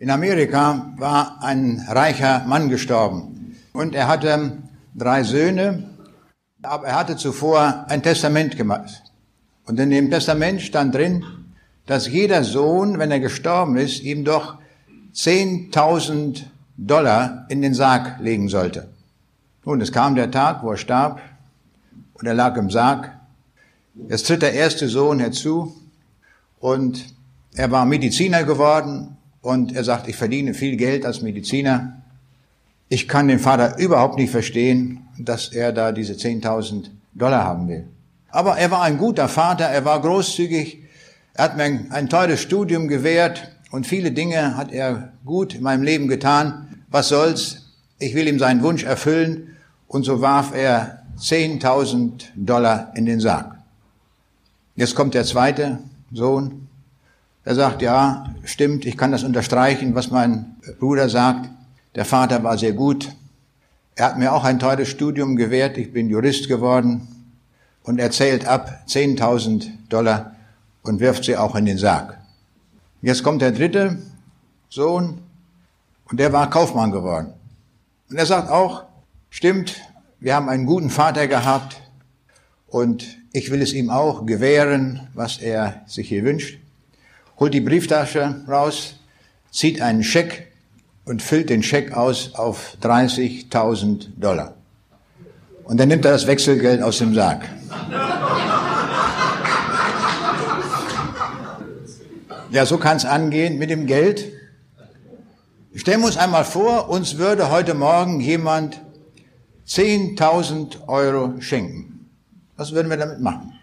In Amerika war ein reicher Mann gestorben und er hatte drei Söhne, aber er hatte zuvor ein Testament gemacht. Und in dem Testament stand drin, dass jeder Sohn, wenn er gestorben ist, ihm doch 10.000 Dollar in den Sarg legen sollte. Nun, es kam der Tag, wo er starb und er lag im Sarg. Es tritt der erste Sohn herzu und er war Mediziner geworden und er sagt, ich verdiene viel Geld als Mediziner. Ich kann den Vater überhaupt nicht verstehen, dass er da diese 10.000 Dollar haben will. Aber er war ein guter Vater, er war großzügig, er hat mir ein, teures Studium gewährt und viele Dinge hat er gut in meinem Leben getan. Was soll's? Ich will ihm seinen Wunsch erfüllen. Und so warf er 10.000 Dollar in den Sarg. Jetzt kommt der zweite Sohn. Er sagt, ja, stimmt, ich kann das unterstreichen, was mein Bruder sagt. Der Vater war sehr gut. Er hat mir auch ein teures Studium gewährt. Ich bin Jurist geworden. Und er zählt ab 10.000 Dollar und wirft sie auch in den Sarg. Jetzt kommt der dritte Sohn und der war Kaufmann geworden. Und er sagt auch, stimmt, wir haben einen guten Vater gehabt und ich will es ihm auch gewähren, was er sich hier wünscht. Holt die Brieftasche raus, zieht einen Scheck und füllt den Scheck aus auf 30.000 Dollar. Und dann nimmt er das Wechselgeld aus dem Sarg. Ja, so kann es angehen mit dem Geld. Stellen wir uns einmal vor, uns würde heute Morgen jemand 10.000 Euro schenken. Was würden wir damit machen?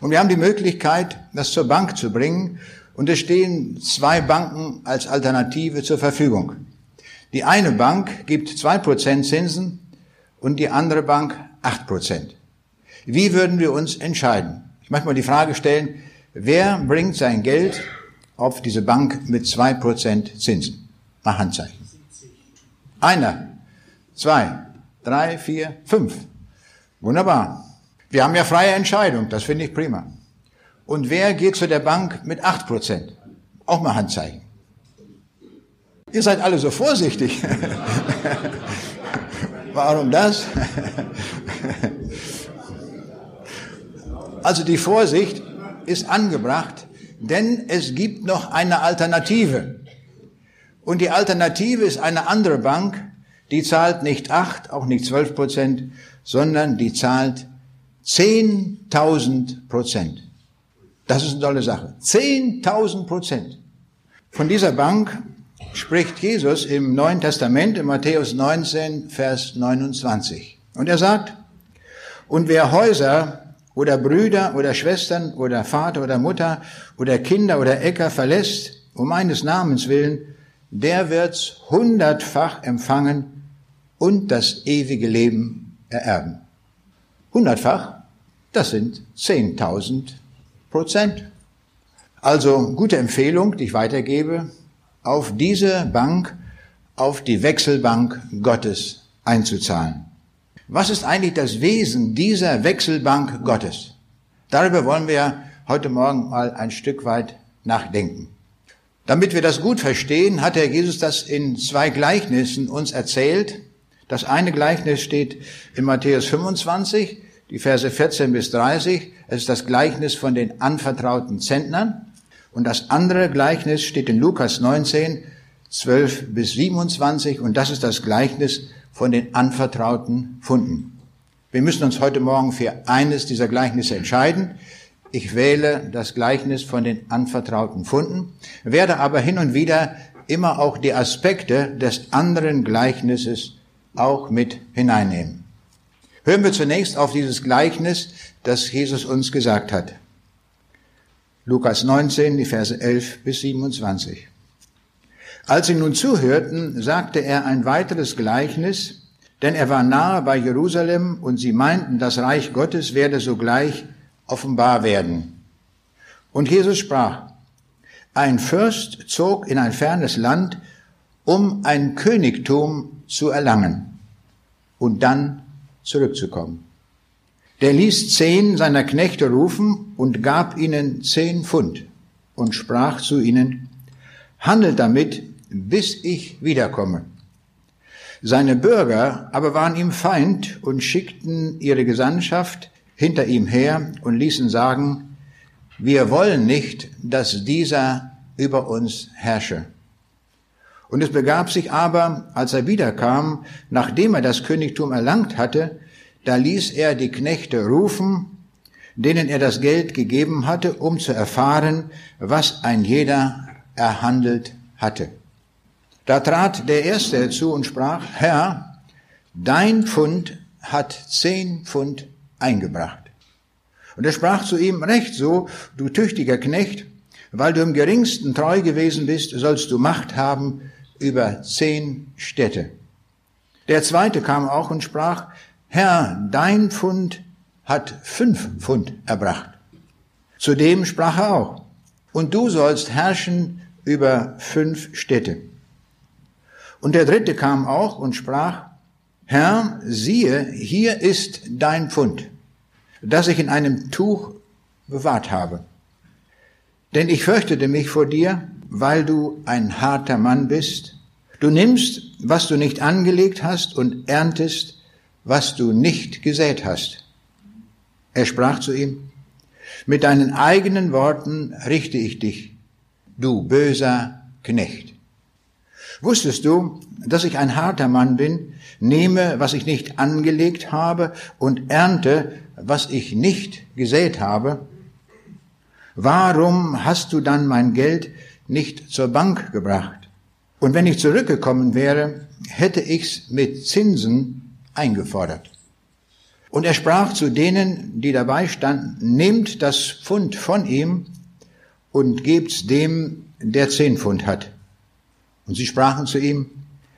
Und wir haben die Möglichkeit, das zur Bank zu bringen. Und es stehen zwei Banken als Alternative zur Verfügung. Die eine Bank gibt zwei Prozent Zinsen und die andere Bank acht Prozent. Wie würden wir uns entscheiden? Ich möchte mal die Frage stellen, wer bringt sein Geld auf diese Bank mit zwei Prozent Zinsen. Mach Handzeichen. Einer, zwei, drei, vier, fünf. Wunderbar. Wir haben ja freie Entscheidung, das finde ich prima. Und wer geht zu der Bank mit acht Prozent? Auch mal Handzeichen. Ihr seid alle so vorsichtig. Warum das? also die Vorsicht ist angebracht, denn es gibt noch eine Alternative. Und die Alternative ist eine andere Bank, die zahlt nicht acht, auch nicht zwölf Prozent, sondern die zahlt 10.000 Prozent. Das ist eine tolle Sache. 10.000 Prozent. Von dieser Bank spricht Jesus im Neuen Testament, in Matthäus 19, Vers 29. Und er sagt, und wer Häuser oder Brüder oder Schwestern oder Vater oder Mutter oder Kinder oder Äcker verlässt, um meines Namens willen, der wird's hundertfach empfangen und das ewige Leben ererben. Hundertfach, das sind 10.000 Prozent. Also gute Empfehlung, die ich weitergebe, auf diese Bank, auf die Wechselbank Gottes einzuzahlen. Was ist eigentlich das Wesen dieser Wechselbank Gottes? Darüber wollen wir heute Morgen mal ein Stück weit nachdenken. Damit wir das gut verstehen, hat Herr Jesus das in zwei Gleichnissen uns erzählt. Das eine Gleichnis steht in Matthäus 25, die Verse 14 bis 30. Es ist das Gleichnis von den anvertrauten Zentnern. Und das andere Gleichnis steht in Lukas 19, 12 bis 27. Und das ist das Gleichnis von den anvertrauten Funden. Wir müssen uns heute Morgen für eines dieser Gleichnisse entscheiden. Ich wähle das Gleichnis von den anvertrauten Funden, werde aber hin und wieder immer auch die Aspekte des anderen Gleichnisses auch mit hineinnehmen. Hören wir zunächst auf dieses Gleichnis, das Jesus uns gesagt hat. Lukas 19, die Verse 11 bis 27. Als sie nun zuhörten, sagte er ein weiteres Gleichnis, denn er war nahe bei Jerusalem und sie meinten, das Reich Gottes werde sogleich offenbar werden. Und Jesus sprach, ein Fürst zog in ein fernes Land, um ein Königtum zu erlangen und dann zurückzukommen. Der ließ zehn seiner Knechte rufen und gab ihnen zehn Pfund und sprach zu ihnen, handelt damit, bis ich wiederkomme. Seine Bürger aber waren ihm Feind und schickten ihre Gesandtschaft hinter ihm her und ließen sagen, wir wollen nicht, dass dieser über uns herrsche. Und es begab sich aber, als er wiederkam, nachdem er das Königtum erlangt hatte, da ließ er die Knechte rufen, denen er das Geld gegeben hatte, um zu erfahren, was ein jeder erhandelt hatte. Da trat der Erste herzu und sprach, Herr, dein Pfund hat zehn Pfund eingebracht. Und er sprach zu ihm, recht so, du tüchtiger Knecht, weil du im geringsten treu gewesen bist, sollst du Macht haben über zehn Städte. Der zweite kam auch und sprach, Herr, dein Pfund hat fünf Pfund erbracht. Zudem sprach er auch, und du sollst herrschen über fünf Städte. Und der dritte kam auch und sprach, Herr, siehe, hier ist dein Pfund, das ich in einem Tuch bewahrt habe. Denn ich fürchtete mich vor dir, weil du ein harter Mann bist. Du nimmst, was du nicht angelegt hast und erntest, was du nicht gesät hast. Er sprach zu ihm, mit deinen eigenen Worten richte ich dich, du böser Knecht. Wusstest du, dass ich ein harter Mann bin, nehme, was ich nicht angelegt habe und ernte, was ich nicht gesät habe? Warum hast du dann mein Geld nicht zur Bank gebracht? Und wenn ich zurückgekommen wäre, hätte ich's mit Zinsen eingefordert. Und er sprach zu denen, die dabei standen, nehmt das Pfund von ihm und gebt's dem, der zehn Pfund hat. Und sie sprachen zu ihm,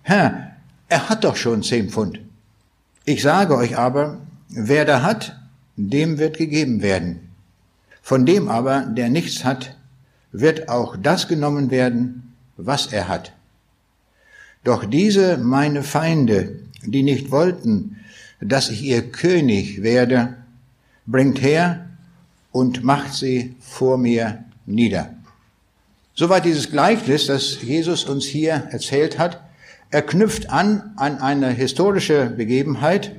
Herr, er hat doch schon zehn Pfund. Ich sage euch aber, wer da hat, dem wird gegeben werden. Von dem aber, der nichts hat, wird auch das genommen werden, was er hat. Doch diese meine Feinde, die nicht wollten, dass ich ihr König werde, bringt her und macht sie vor mir nieder. Soweit dieses Gleichnis, das Jesus uns hier erzählt hat. Er knüpft an an eine historische Begebenheit,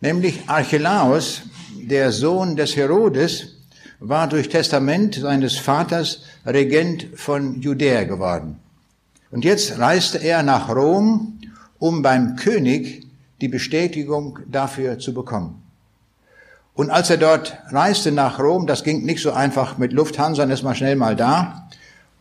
nämlich Archelaus, der Sohn des Herodes, war durch Testament seines Vaters Regent von Judäa geworden. Und jetzt reiste er nach Rom, um beim König die Bestätigung dafür zu bekommen. Und als er dort reiste nach Rom, das ging nicht so einfach mit Lufthansa, ist man schnell mal da,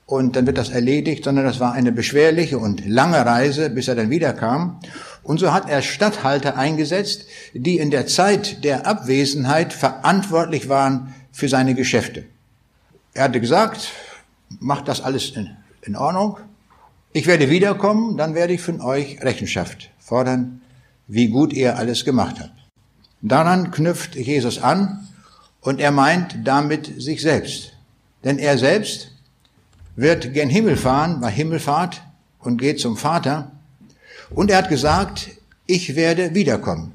und dann wird das erledigt, sondern das war eine beschwerliche und lange Reise, bis er dann wiederkam. Und so hat er Statthalter eingesetzt, die in der Zeit der Abwesenheit verantwortlich waren für seine Geschäfte. Er hatte gesagt, macht das alles in, in Ordnung. Ich werde wiederkommen, dann werde ich von euch Rechenschaft fordern, wie gut ihr alles gemacht habt. Daran knüpft Jesus an und er meint damit sich selbst. Denn er selbst wird gen Himmel fahren, bei Himmelfahrt und geht zum Vater. Und er hat gesagt, ich werde wiederkommen.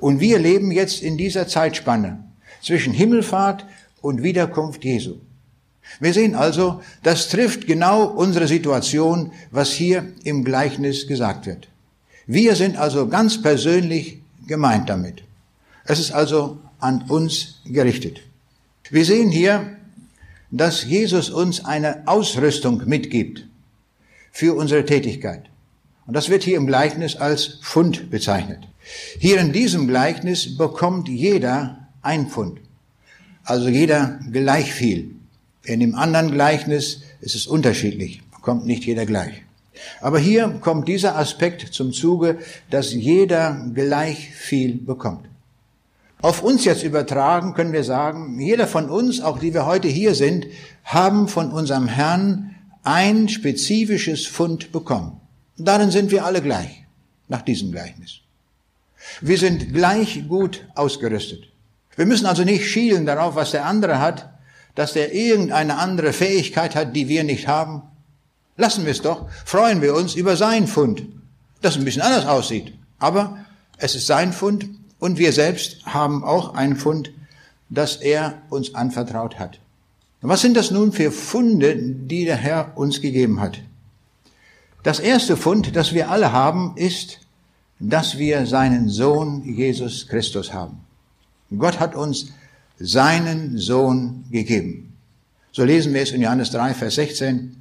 Und wir leben jetzt in dieser Zeitspanne zwischen Himmelfahrt und Wiederkunft Jesu. Wir sehen also, das trifft genau unsere Situation, was hier im Gleichnis gesagt wird. Wir sind also ganz persönlich gemeint damit. Es ist also an uns gerichtet. Wir sehen hier dass Jesus uns eine Ausrüstung mitgibt für unsere Tätigkeit. Und das wird hier im Gleichnis als Pfund bezeichnet. Hier in diesem Gleichnis bekommt jeder ein Pfund. Also jeder gleich viel. In dem anderen Gleichnis ist es unterschiedlich, bekommt nicht jeder gleich. Aber hier kommt dieser Aspekt zum Zuge, dass jeder gleich viel bekommt. Auf uns jetzt übertragen können wir sagen, jeder von uns, auch die wir heute hier sind, haben von unserem Herrn ein spezifisches Fund bekommen. Darin sind wir alle gleich, nach diesem Gleichnis. Wir sind gleich gut ausgerüstet. Wir müssen also nicht schielen darauf, was der andere hat, dass der irgendeine andere Fähigkeit hat, die wir nicht haben. Lassen wir es doch, freuen wir uns über sein Fund, das ein bisschen anders aussieht. Aber es ist sein Fund und wir selbst haben auch ein Fund, das er uns anvertraut hat. Was sind das nun für Funde, die der Herr uns gegeben hat? Das erste Fund, das wir alle haben, ist, dass wir seinen Sohn Jesus Christus haben. Gott hat uns seinen Sohn gegeben. So lesen wir es in Johannes 3, Vers 16,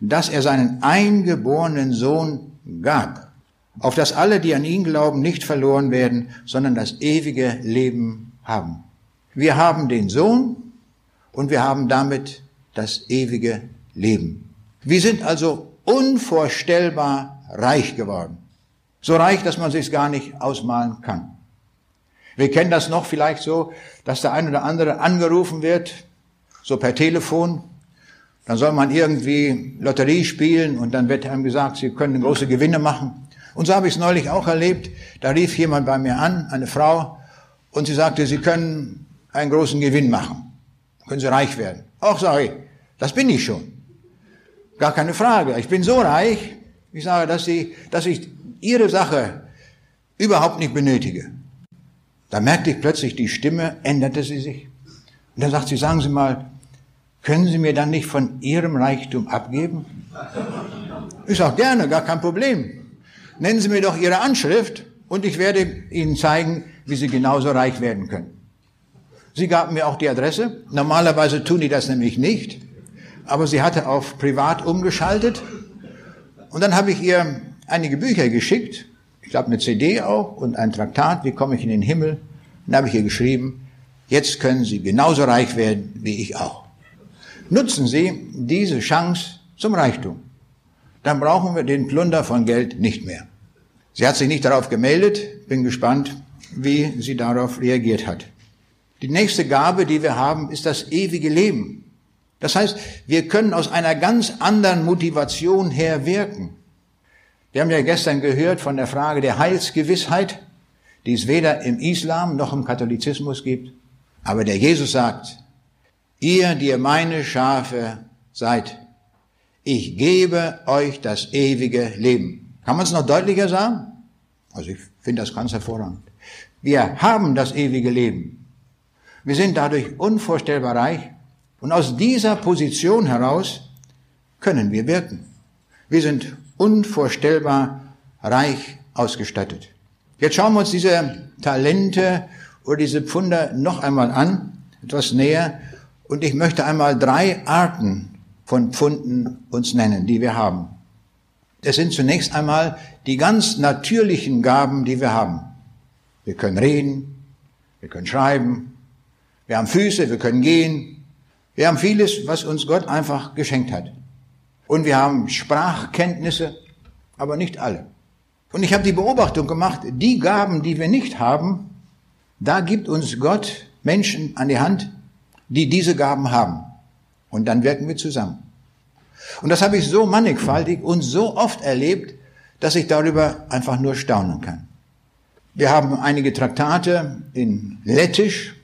dass er seinen eingeborenen Sohn gab, auf dass alle, die an ihn glauben, nicht verloren werden, sondern das ewige Leben haben. Wir haben den Sohn und wir haben damit das ewige Leben. Wir sind also unvorstellbar reich geworden. So reich, dass man sich gar nicht ausmalen kann. Wir kennen das noch vielleicht so, dass der ein oder andere angerufen wird, so per Telefon. Dann soll man irgendwie Lotterie spielen und dann wird einem gesagt, Sie können große Gewinne machen. Und so habe ich es neulich auch erlebt. Da rief jemand bei mir an, eine Frau, und sie sagte, Sie können einen großen Gewinn machen. Können Sie reich werden. Ach, sage ich, das bin ich schon. Gar keine Frage. Ich bin so reich, ich sage, dass, sie, dass ich Ihre Sache überhaupt nicht benötige. Da merkte ich plötzlich, die Stimme änderte sie sich. Und dann sagt sie, sagen Sie mal, können Sie mir dann nicht von Ihrem Reichtum abgeben? Ich sage, gerne, gar kein Problem. Nennen Sie mir doch Ihre Anschrift und ich werde Ihnen zeigen, wie Sie genauso reich werden können. Sie gaben mir auch die Adresse. Normalerweise tun die das nämlich nicht. Aber sie hatte auf privat umgeschaltet. Und dann habe ich ihr einige Bücher geschickt. Ich glaube eine CD auch und ein Traktat, wie komme ich in den Himmel. Dann habe ich ihr geschrieben, jetzt können Sie genauso reich werden wie ich auch. Nutzen Sie diese Chance zum Reichtum. Dann brauchen wir den Plunder von Geld nicht mehr. Sie hat sich nicht darauf gemeldet. Bin gespannt, wie sie darauf reagiert hat. Die nächste Gabe, die wir haben, ist das ewige Leben. Das heißt, wir können aus einer ganz anderen Motivation her wirken. Wir haben ja gestern gehört von der Frage der Heilsgewissheit, die es weder im Islam noch im Katholizismus gibt. Aber der Jesus sagt, ihr, die ihr meine Schafe seid, ich gebe euch das ewige Leben. Kann man es noch deutlicher sagen? Also ich finde das ganz hervorragend. Wir haben das ewige Leben. Wir sind dadurch unvorstellbar reich und aus dieser Position heraus können wir wirken. Wir sind unvorstellbar reich ausgestattet. Jetzt schauen wir uns diese Talente oder diese Pfunder noch einmal an, etwas näher. Und ich möchte einmal drei Arten von Pfunden uns nennen, die wir haben. Das sind zunächst einmal die ganz natürlichen Gaben, die wir haben. Wir können reden, wir können schreiben, wir haben Füße, wir können gehen. Wir haben vieles, was uns Gott einfach geschenkt hat. Und wir haben Sprachkenntnisse, aber nicht alle. Und ich habe die Beobachtung gemacht, die Gaben, die wir nicht haben, da gibt uns Gott Menschen an die Hand, die diese Gaben haben. Und dann wirken wir zusammen. Und das habe ich so mannigfaltig und so oft erlebt, dass ich darüber einfach nur staunen kann. Wir haben einige Traktate in Lettisch,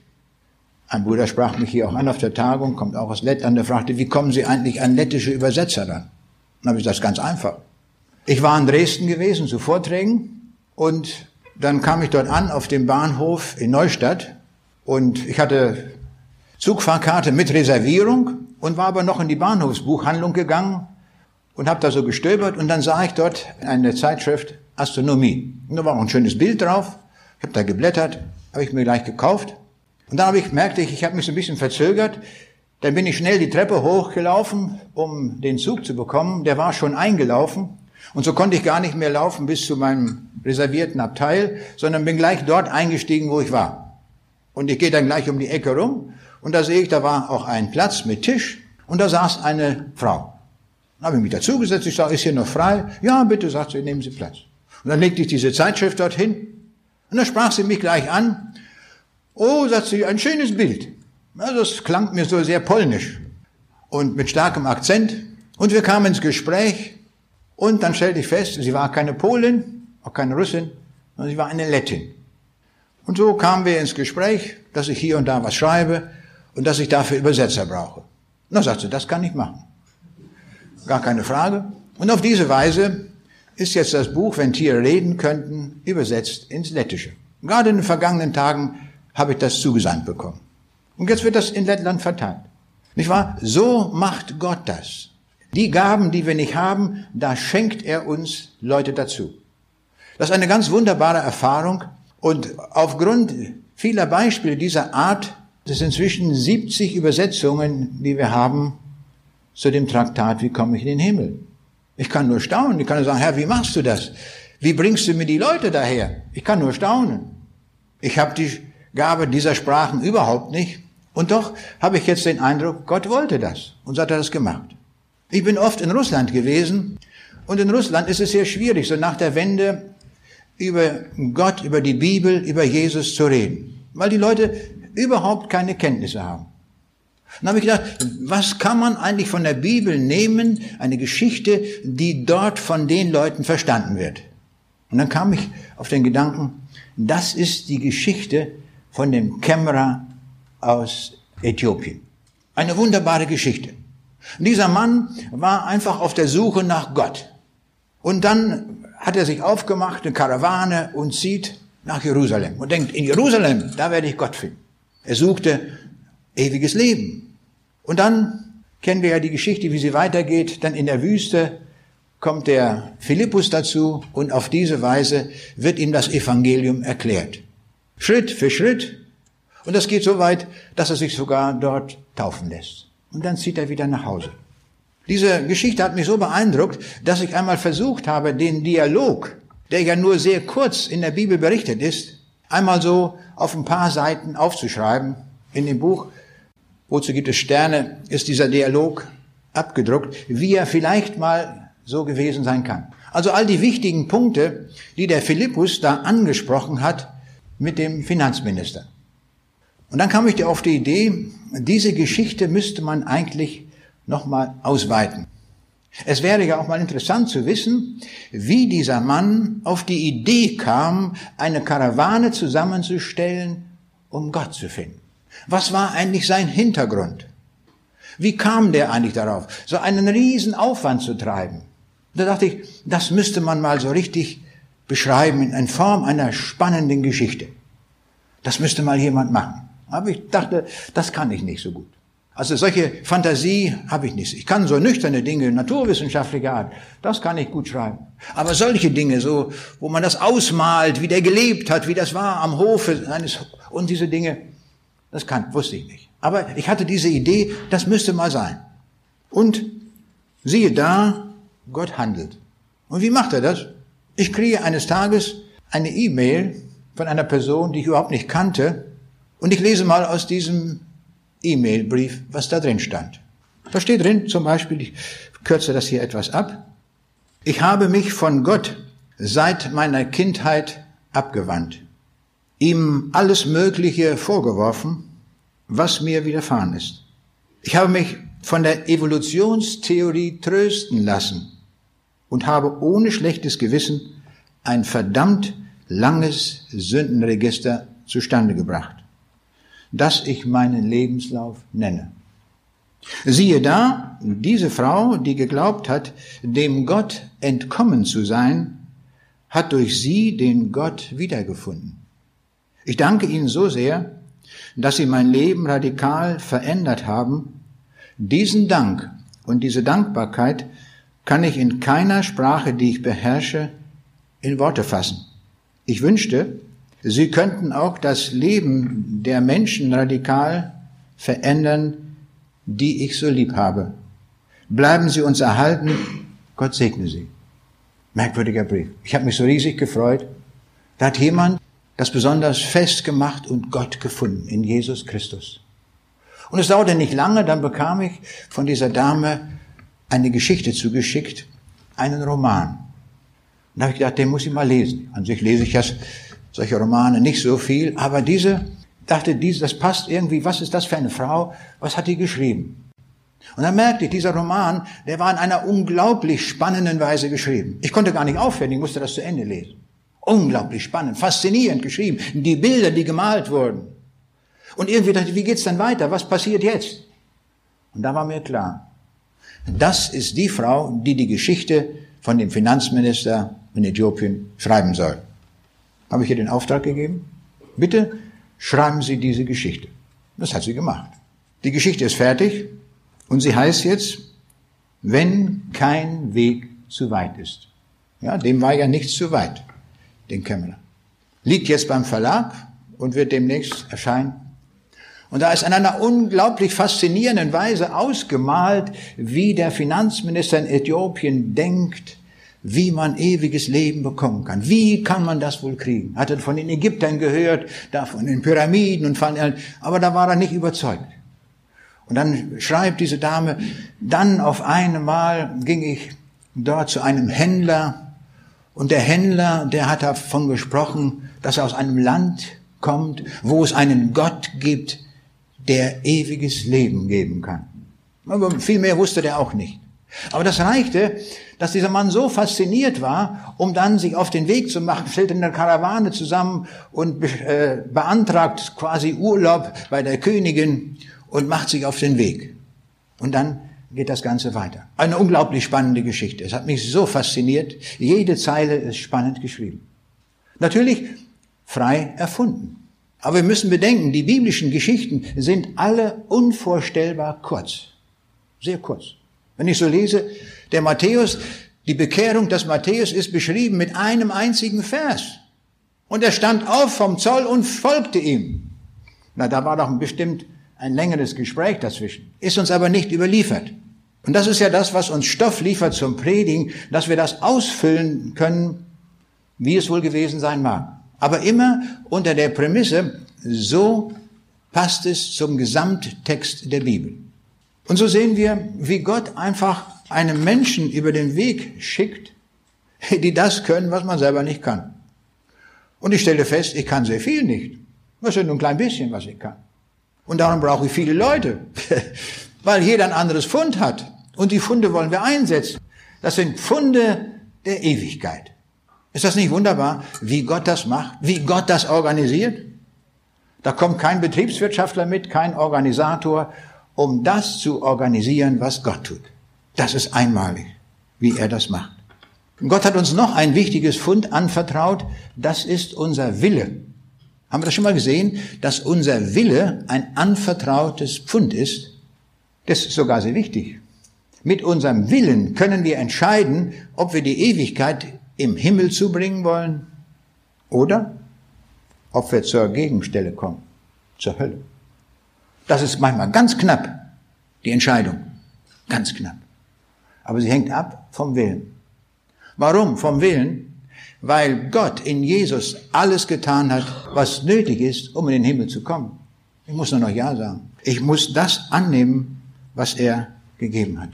ein Bruder sprach mich hier auch an auf der Tagung, kommt auch aus Lettland, der fragte, wie kommen Sie eigentlich an lettische Übersetzer ran? Dann habe ich das ganz einfach. Ich war in Dresden gewesen zu Vorträgen und dann kam ich dort an auf dem Bahnhof in Neustadt und ich hatte Zugfahrkarte mit Reservierung und war aber noch in die Bahnhofsbuchhandlung gegangen und habe da so gestöbert und dann sah ich dort eine Zeitschrift Astronomie. Und da war auch ein schönes Bild drauf. Ich habe da geblättert, habe ich mir gleich gekauft und dann habe ich, merkte ich, ich habe mich so ein bisschen verzögert. Dann bin ich schnell die Treppe hochgelaufen, um den Zug zu bekommen. Der war schon eingelaufen. Und so konnte ich gar nicht mehr laufen bis zu meinem reservierten Abteil, sondern bin gleich dort eingestiegen, wo ich war. Und ich gehe dann gleich um die Ecke rum und da sehe ich, da war auch ein Platz mit Tisch und da saß eine Frau. Dann habe ich mich dazugesetzt, ich sage, ist hier noch frei? Ja, bitte, sagt sie, nehmen Sie Platz. Und dann legte ich diese Zeitschrift dorthin und dann sprach sie mich gleich an Oh, sagt sie, ein schönes Bild. Also das klang mir so sehr polnisch und mit starkem Akzent. Und wir kamen ins Gespräch und dann stellte ich fest, sie war keine Polin, auch keine Russin, sondern sie war eine Lettin. Und so kamen wir ins Gespräch, dass ich hier und da was schreibe und dass ich dafür Übersetzer brauche. Na, sagt sie, das kann ich machen. Gar keine Frage. Und auf diese Weise ist jetzt das Buch, wenn Tiere reden könnten, übersetzt ins Lettische. Gerade in den vergangenen Tagen habe ich das zugesandt bekommen. Und jetzt wird das in Lettland verteilt. Nicht wahr? So macht Gott das. Die Gaben, die wir nicht haben, da schenkt er uns Leute dazu. Das ist eine ganz wunderbare Erfahrung und aufgrund vieler Beispiele dieser Art, das sind inzwischen 70 Übersetzungen, die wir haben zu dem Traktat, wie komme ich in den Himmel? Ich kann nur staunen. Ich kann nur sagen, Herr, wie machst du das? Wie bringst du mir die Leute daher? Ich kann nur staunen. Ich habe die Gabe dieser Sprachen überhaupt nicht. Und doch habe ich jetzt den Eindruck, Gott wollte das und so hat er das gemacht. Ich bin oft in Russland gewesen und in Russland ist es sehr schwierig, so nach der Wende über Gott, über die Bibel, über Jesus zu reden, weil die Leute überhaupt keine Kenntnisse haben. Dann habe ich gedacht, was kann man eigentlich von der Bibel nehmen, eine Geschichte, die dort von den Leuten verstanden wird? Und dann kam ich auf den Gedanken, das ist die Geschichte von dem Kämmerer aus Äthiopien. Eine wunderbare Geschichte. Und dieser Mann war einfach auf der Suche nach Gott. Und dann hat er sich aufgemacht, eine Karawane, und zieht nach Jerusalem und denkt, in Jerusalem, da werde ich Gott finden. Er suchte ewiges Leben. Und dann kennen wir ja die Geschichte, wie sie weitergeht. Dann in der Wüste kommt der Philippus dazu und auf diese Weise wird ihm das Evangelium erklärt. Schritt für Schritt. Und das geht so weit, dass er sich sogar dort taufen lässt. Und dann zieht er wieder nach Hause. Diese Geschichte hat mich so beeindruckt, dass ich einmal versucht habe, den Dialog, der ja nur sehr kurz in der Bibel berichtet ist, einmal so auf ein paar Seiten aufzuschreiben. In dem Buch Wozu gibt es Sterne, ist dieser Dialog abgedruckt, wie er vielleicht mal so gewesen sein kann. Also all die wichtigen Punkte, die der Philippus da angesprochen hat mit dem Finanzminister. Und dann kam ich auf die Idee, diese Geschichte müsste man eigentlich nochmal ausweiten. Es wäre ja auch mal interessant zu wissen, wie dieser Mann auf die Idee kam, eine Karawane zusammenzustellen, um Gott zu finden. Was war eigentlich sein Hintergrund? Wie kam der eigentlich darauf, so einen riesen Aufwand zu treiben? Da dachte ich, das müsste man mal so richtig beschreiben in Form einer spannenden Geschichte. Das müsste mal jemand machen. Aber ich dachte, das kann ich nicht so gut. Also solche Fantasie habe ich nicht. Ich kann so nüchterne Dinge, naturwissenschaftlicher Art, das kann ich gut schreiben. Aber solche Dinge, so, wo man das ausmalt, wie der gelebt hat, wie das war am Hofe seines, und diese Dinge, das kann, wusste ich nicht. Aber ich hatte diese Idee, das müsste mal sein. Und siehe da, Gott handelt. Und wie macht er das? Ich kriege eines Tages eine E-Mail von einer Person, die ich überhaupt nicht kannte, und ich lese mal aus diesem E-Mail-Brief, was da drin stand. Da steht drin zum Beispiel, ich kürze das hier etwas ab, ich habe mich von Gott seit meiner Kindheit abgewandt, ihm alles Mögliche vorgeworfen, was mir widerfahren ist. Ich habe mich von der Evolutionstheorie trösten lassen und habe ohne schlechtes Gewissen ein verdammt langes Sündenregister zustande gebracht das ich meinen Lebenslauf nenne. Siehe da, diese Frau, die geglaubt hat, dem Gott entkommen zu sein, hat durch sie den Gott wiedergefunden. Ich danke Ihnen so sehr, dass Sie mein Leben radikal verändert haben. Diesen Dank und diese Dankbarkeit kann ich in keiner Sprache, die ich beherrsche, in Worte fassen. Ich wünschte, Sie könnten auch das Leben der Menschen radikal verändern, die ich so lieb habe. Bleiben Sie uns erhalten. Gott segne Sie. Merkwürdiger Brief. Ich habe mich so riesig gefreut. Da hat jemand das besonders festgemacht und Gott gefunden in Jesus Christus. Und es dauerte nicht lange, dann bekam ich von dieser Dame eine Geschichte zugeschickt, einen Roman. Und da habe ich gedacht, den muss ich mal lesen. An sich lese ich das solche Romane nicht so viel, aber diese, dachte, diese, das passt irgendwie, was ist das für eine Frau, was hat die geschrieben? Und dann merkte ich, dieser Roman, der war in einer unglaublich spannenden Weise geschrieben. Ich konnte gar nicht aufhören, ich musste das zu Ende lesen. Unglaublich spannend, faszinierend geschrieben. Die Bilder, die gemalt wurden. Und irgendwie dachte ich, wie geht's dann weiter? Was passiert jetzt? Und da war mir klar, das ist die Frau, die die Geschichte von dem Finanzminister in Äthiopien schreiben soll habe ich ihr den Auftrag gegeben, bitte schreiben Sie diese Geschichte. Das hat sie gemacht. Die Geschichte ist fertig und sie heißt jetzt wenn kein Weg zu weit ist. Ja, dem war ja nichts zu weit, den Kämmerer. Liegt jetzt beim Verlag und wird demnächst erscheinen. Und da ist in einer unglaublich faszinierenden Weise ausgemalt, wie der Finanzminister in Äthiopien denkt, wie man ewiges Leben bekommen kann. Wie kann man das wohl kriegen? Hatte von den Ägyptern gehört, da von den Pyramiden und von, aber da war er nicht überzeugt. Und dann schreibt diese Dame, dann auf einmal ging ich dort zu einem Händler und der Händler, der hat davon gesprochen, dass er aus einem Land kommt, wo es einen Gott gibt, der ewiges Leben geben kann. Viel mehr wusste der auch nicht. Aber das reichte, dass dieser Mann so fasziniert war, um dann sich auf den Weg zu machen, stellt in der Karawane zusammen und äh, beantragt quasi Urlaub bei der Königin und macht sich auf den Weg. Und dann geht das Ganze weiter. Eine unglaublich spannende Geschichte. Es hat mich so fasziniert. Jede Zeile ist spannend geschrieben. Natürlich frei erfunden. Aber wir müssen bedenken, die biblischen Geschichten sind alle unvorstellbar kurz. Sehr kurz. Wenn ich so lese, der Matthäus, die Bekehrung des Matthäus ist beschrieben mit einem einzigen Vers. Und er stand auf vom Zoll und folgte ihm. Na, da war doch bestimmt ein längeres Gespräch dazwischen. Ist uns aber nicht überliefert. Und das ist ja das, was uns Stoff liefert zum Predigen, dass wir das ausfüllen können, wie es wohl gewesen sein mag. Aber immer unter der Prämisse, so passt es zum Gesamttext der Bibel. Und so sehen wir, wie Gott einfach einem Menschen über den Weg schickt, die das können, was man selber nicht kann. Und ich stelle fest, ich kann sehr viel nicht. Das ist nur ein klein bisschen, was ich kann. Und darum brauche ich viele Leute, weil jeder ein anderes Fund hat. Und die Funde wollen wir einsetzen. Das sind Funde der Ewigkeit. Ist das nicht wunderbar, wie Gott das macht, wie Gott das organisiert? Da kommt kein Betriebswirtschaftler mit, kein Organisator, um das zu organisieren, was Gott tut. Das ist einmalig, wie er das macht. Gott hat uns noch ein wichtiges Fund anvertraut, das ist unser Wille. Haben wir das schon mal gesehen, dass unser Wille ein anvertrautes Pfund ist? Das ist sogar sehr wichtig. Mit unserem Willen können wir entscheiden, ob wir die Ewigkeit im Himmel zubringen wollen oder ob wir zur Gegenstelle kommen, zur Hölle. Das ist manchmal ganz knapp, die Entscheidung. Ganz knapp. Aber sie hängt ab vom Willen. Warum vom Willen? Weil Gott in Jesus alles getan hat, was nötig ist, um in den Himmel zu kommen. Ich muss nur noch Ja sagen. Ich muss das annehmen, was er gegeben hat.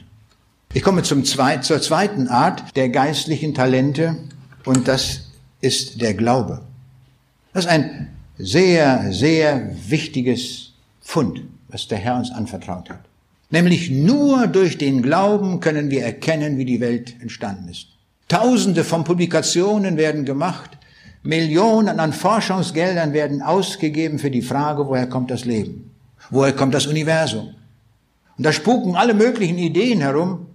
Ich komme zum zweit, zur zweiten Art der geistlichen Talente und das ist der Glaube. Das ist ein sehr, sehr wichtiges Fund, was der Herr uns anvertraut hat. Nämlich nur durch den Glauben können wir erkennen, wie die Welt entstanden ist. Tausende von Publikationen werden gemacht, Millionen an Forschungsgeldern werden ausgegeben für die Frage, woher kommt das Leben? Woher kommt das Universum? Und da spuken alle möglichen Ideen herum,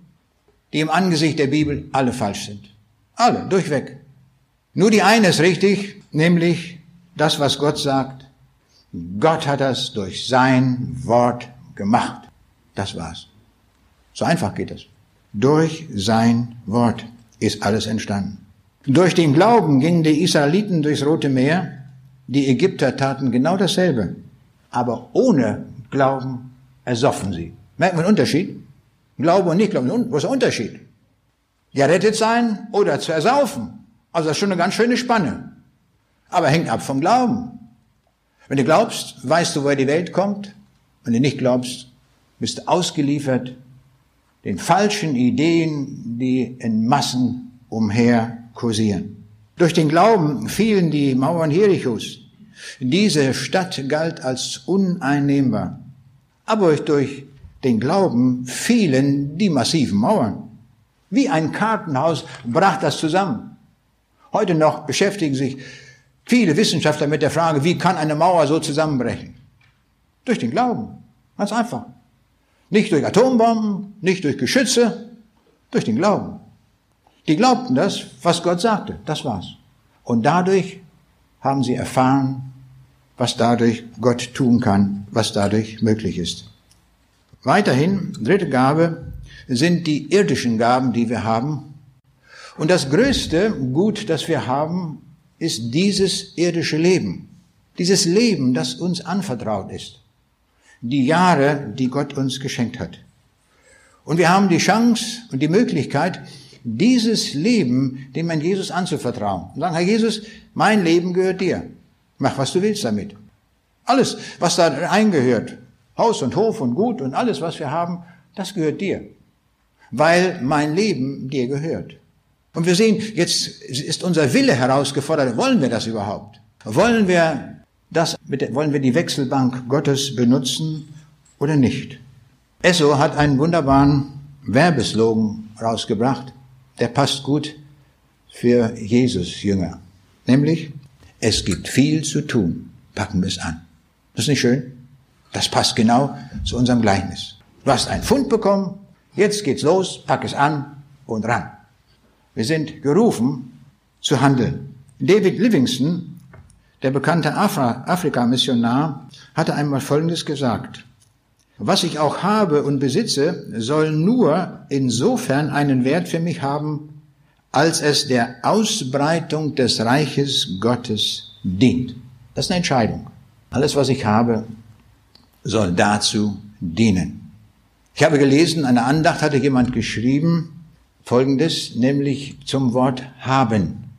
die im Angesicht der Bibel alle falsch sind. Alle, durchweg. Nur die eine ist richtig, nämlich das, was Gott sagt. Gott hat das durch sein Wort gemacht. Das war's. So einfach geht es. Durch sein Wort ist alles entstanden. Durch den Glauben gingen die Israeliten durchs Rote Meer. Die Ägypter taten genau dasselbe. Aber ohne Glauben ersoffen sie. Merkt man den Unterschied? Glaube und nicht Glauben. Was ist der Unterschied? Gerettet sein oder zu ersaufen. Also das ist schon eine ganz schöne Spanne. Aber hängt ab vom Glauben. Wenn du glaubst, weißt du, woher die Welt kommt. Wenn du nicht glaubst, bist du ausgeliefert den falschen Ideen, die in Massen umher kursieren. Durch den Glauben fielen die Mauern Jerichos. Diese Stadt galt als uneinnehmbar. Aber durch den Glauben fielen die massiven Mauern. Wie ein Kartenhaus brach das zusammen. Heute noch beschäftigen sich viele Wissenschaftler mit der Frage, wie kann eine Mauer so zusammenbrechen? Durch den Glauben. Ganz einfach. Nicht durch Atombomben, nicht durch Geschütze, durch den Glauben. Die glaubten das, was Gott sagte. Das war's. Und dadurch haben sie erfahren, was dadurch Gott tun kann, was dadurch möglich ist. Weiterhin, dritte Gabe, sind die irdischen Gaben, die wir haben. Und das größte Gut, das wir haben, ist dieses irdische Leben. Dieses Leben, das uns anvertraut ist. Die Jahre, die Gott uns geschenkt hat. Und wir haben die Chance und die Möglichkeit, dieses Leben dem Herrn Jesus anzuvertrauen. Und sagen, Herr Jesus, mein Leben gehört dir. Mach, was du willst damit. Alles, was da eingehört, Haus und Hof und Gut und alles, was wir haben, das gehört dir. Weil mein Leben dir gehört. Und wir sehen, jetzt ist unser Wille herausgefordert. Wollen wir das überhaupt? Wollen wir das, wollen wir die Wechselbank Gottes benutzen oder nicht? Esso hat einen wunderbaren Werbeslogan rausgebracht. Der passt gut für Jesus Jünger. Nämlich, es gibt viel zu tun. Packen wir es an. Das ist nicht schön? Das passt genau zu unserem Gleichnis. Du hast einen Fund bekommen, jetzt geht's los, pack es an und ran. Wir sind gerufen zu handeln. David Livingston, der bekannte Afrika-Missionar, hatte einmal Folgendes gesagt. Was ich auch habe und besitze, soll nur insofern einen Wert für mich haben, als es der Ausbreitung des Reiches Gottes dient. Das ist eine Entscheidung. Alles, was ich habe, soll dazu dienen. Ich habe gelesen, eine Andacht hatte jemand geschrieben, folgendes, nämlich zum Wort haben.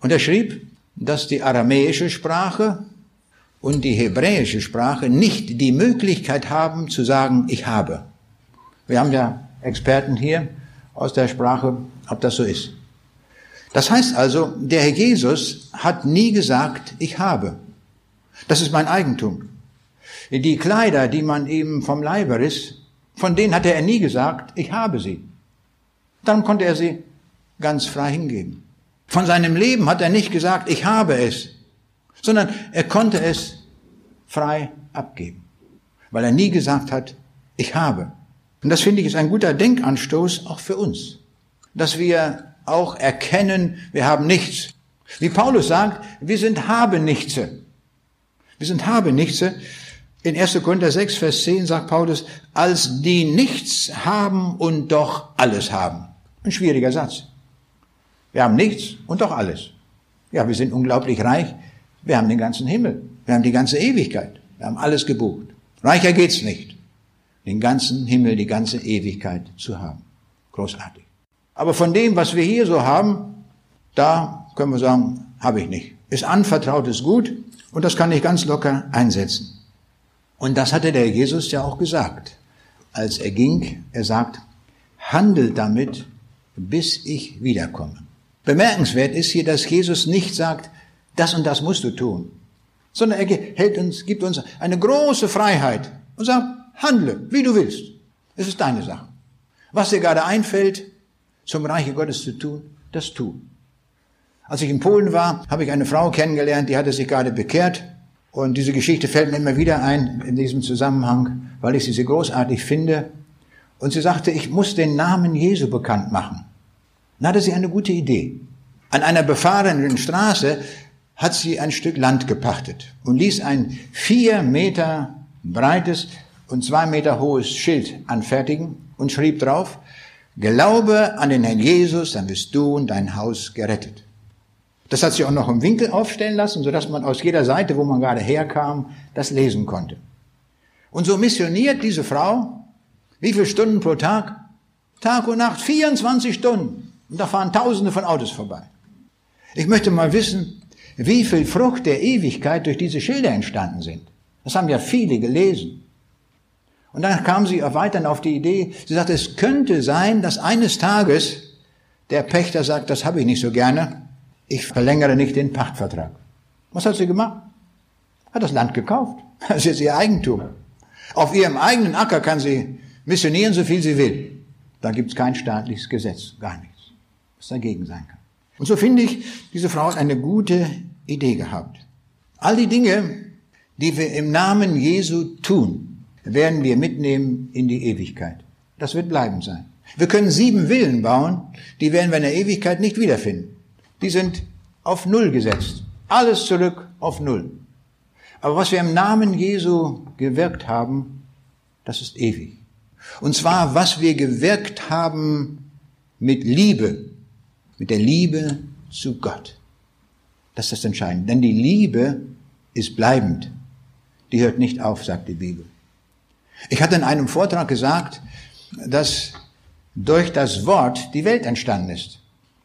Und er schrieb, dass die aramäische Sprache und die hebräische Sprache nicht die Möglichkeit haben zu sagen, ich habe. Wir haben ja Experten hier aus der Sprache, ob das so ist. Das heißt also, der Herr Jesus hat nie gesagt, ich habe. Das ist mein Eigentum. Die Kleider, die man ihm vom Leiber ist, von denen hatte er nie gesagt, ich habe sie. Dann konnte er sie ganz frei hingeben. Von seinem Leben hat er nicht gesagt, ich habe es, sondern er konnte es frei abgeben, weil er nie gesagt hat, ich habe. Und das finde ich ist ein guter Denkanstoß auch für uns, dass wir auch erkennen, wir haben nichts. Wie Paulus sagt, wir sind Habenichtse. Wir sind Habenichtse. In 1. Korinther 6, Vers 10 sagt Paulus, als die nichts haben und doch alles haben. Ein schwieriger Satz. Wir haben nichts und doch alles. Ja, wir sind unglaublich reich. Wir haben den ganzen Himmel. Wir haben die ganze Ewigkeit. Wir haben alles gebucht. Reicher geht's nicht. Den ganzen Himmel, die ganze Ewigkeit zu haben. Großartig. Aber von dem, was wir hier so haben, da können wir sagen, habe ich nicht. Ist anvertrautes Gut und das kann ich ganz locker einsetzen. Und das hatte der Jesus ja auch gesagt, als er ging. Er sagt, handelt damit, bis ich wiederkomme. Bemerkenswert ist hier, dass Jesus nicht sagt, das und das musst du tun, sondern er hält uns, gibt uns eine große Freiheit und sagt, handle, wie du willst. Es ist deine Sache. Was dir gerade einfällt, zum Reiche Gottes zu tun, das tu. Als ich in Polen war, habe ich eine Frau kennengelernt, die hatte sich gerade bekehrt und diese Geschichte fällt mir immer wieder ein in diesem Zusammenhang, weil ich sie so großartig finde. Und sie sagte, ich muss den Namen Jesu bekannt machen. Dann hatte sie eine gute Idee. An einer befahrenen Straße hat sie ein Stück Land gepachtet und ließ ein vier Meter breites und zwei Meter hohes Schild anfertigen und schrieb drauf, Glaube an den Herrn Jesus, dann wirst du und dein Haus gerettet. Das hat sie auch noch im Winkel aufstellen lassen, sodass man aus jeder Seite, wo man gerade herkam, das lesen konnte. Und so missioniert diese Frau, wie viele Stunden pro Tag? Tag und Nacht, 24 Stunden. Und da fahren Tausende von Autos vorbei. Ich möchte mal wissen, wie viel Frucht der Ewigkeit durch diese Schilder entstanden sind. Das haben ja viele gelesen. Und dann kam sie weiterhin auf die Idee, sie sagte, es könnte sein, dass eines Tages der Pächter sagt, das habe ich nicht so gerne, ich verlängere nicht den Pachtvertrag. Was hat sie gemacht? Hat das Land gekauft. Das ist ihr Eigentum. Auf ihrem eigenen Acker kann sie missionieren, so viel sie will. Da gibt es kein staatliches Gesetz, gar nichts, was dagegen sein kann. Und so finde ich, diese Frau hat eine gute Idee gehabt. All die Dinge, die wir im Namen Jesu tun, werden wir mitnehmen in die Ewigkeit. Das wird bleiben sein. Wir können sieben Villen bauen, die werden wir in der Ewigkeit nicht wiederfinden die sind auf Null gesetzt. Alles zurück auf Null. Aber was wir im Namen Jesu gewirkt haben, das ist ewig. Und zwar, was wir gewirkt haben mit Liebe, mit der Liebe zu Gott. Das ist das Entscheidende. Denn die Liebe ist bleibend. Die hört nicht auf, sagt die Bibel. Ich hatte in einem Vortrag gesagt, dass durch das Wort die Welt entstanden ist.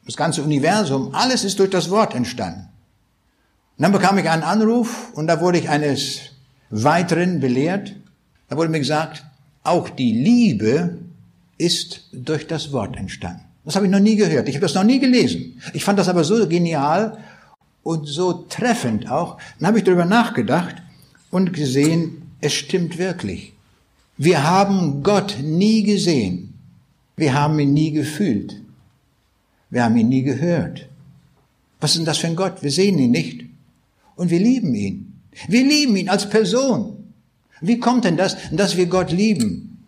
Das ganze Universum, alles ist durch das Wort entstanden. Und dann bekam ich einen Anruf und da wurde ich eines Weiteren belehrt. Da wurde mir gesagt, auch die Liebe ist durch das Wort entstanden. Das habe ich noch nie gehört. Ich habe das noch nie gelesen. Ich fand das aber so genial und so treffend auch. Dann habe ich darüber nachgedacht und gesehen, es stimmt wirklich. Wir haben Gott nie gesehen. Wir haben ihn nie gefühlt. Wir haben ihn nie gehört. Was ist denn das für ein Gott? Wir sehen ihn nicht. Und wir lieben ihn. Wir lieben ihn als Person. Wie kommt denn das, dass wir Gott lieben?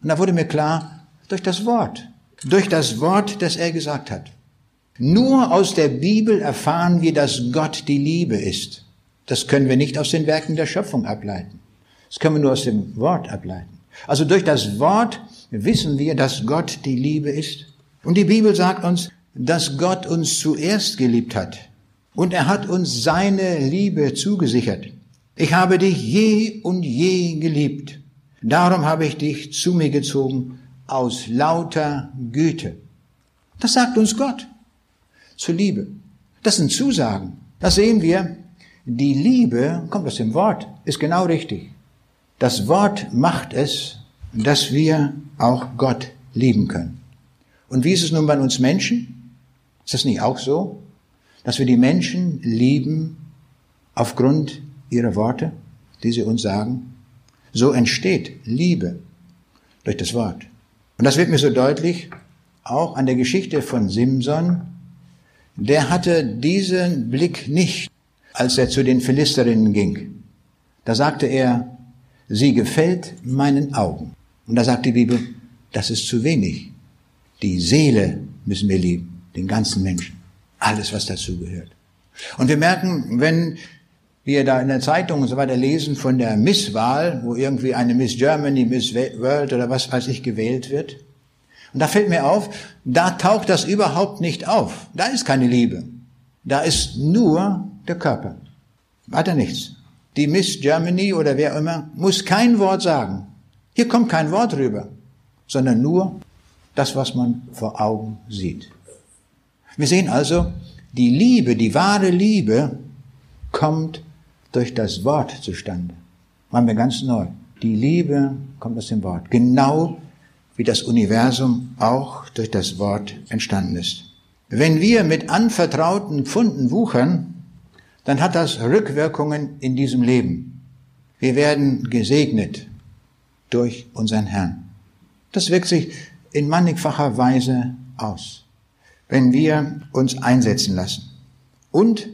Und da wurde mir klar, durch das Wort. Durch das Wort, das er gesagt hat. Nur aus der Bibel erfahren wir, dass Gott die Liebe ist. Das können wir nicht aus den Werken der Schöpfung ableiten. Das können wir nur aus dem Wort ableiten. Also durch das Wort wissen wir, dass Gott die Liebe ist. Und die Bibel sagt uns, dass Gott uns zuerst geliebt hat. Und er hat uns seine Liebe zugesichert. Ich habe dich je und je geliebt. Darum habe ich dich zu mir gezogen aus lauter Güte. Das sagt uns Gott zur Liebe. Das sind Zusagen. Das sehen wir. Die Liebe, kommt aus dem Wort, ist genau richtig. Das Wort macht es, dass wir auch Gott lieben können. Und wie ist es nun bei uns Menschen? Ist das nicht auch so? Dass wir die Menschen lieben aufgrund ihrer Worte, die sie uns sagen? So entsteht Liebe durch das Wort. Und das wird mir so deutlich, auch an der Geschichte von Simson, der hatte diesen Blick nicht, als er zu den Philisterinnen ging. Da sagte er, sie gefällt meinen Augen. Und da sagt die Bibel, das ist zu wenig. Die Seele müssen wir lieben, den ganzen Menschen. Alles, was dazu gehört. Und wir merken, wenn wir da in der Zeitung und so weiter lesen von der Misswahl, wo irgendwie eine Miss Germany, Miss World oder was weiß ich gewählt wird, und da fällt mir auf, da taucht das überhaupt nicht auf. Da ist keine Liebe. Da ist nur der Körper. Weiter nichts. Die Miss Germany oder wer immer muss kein Wort sagen. Hier kommt kein Wort rüber, sondern nur das, was man vor Augen sieht. Wir sehen also, die Liebe, die wahre Liebe kommt durch das Wort zustande. Waren wir ganz neu. Die Liebe kommt aus dem Wort. Genau wie das Universum auch durch das Wort entstanden ist. Wenn wir mit anvertrauten Pfunden wuchern, dann hat das Rückwirkungen in diesem Leben. Wir werden gesegnet durch unseren Herrn. Das wirkt sich in mannigfacher Weise aus, wenn wir uns einsetzen lassen. Und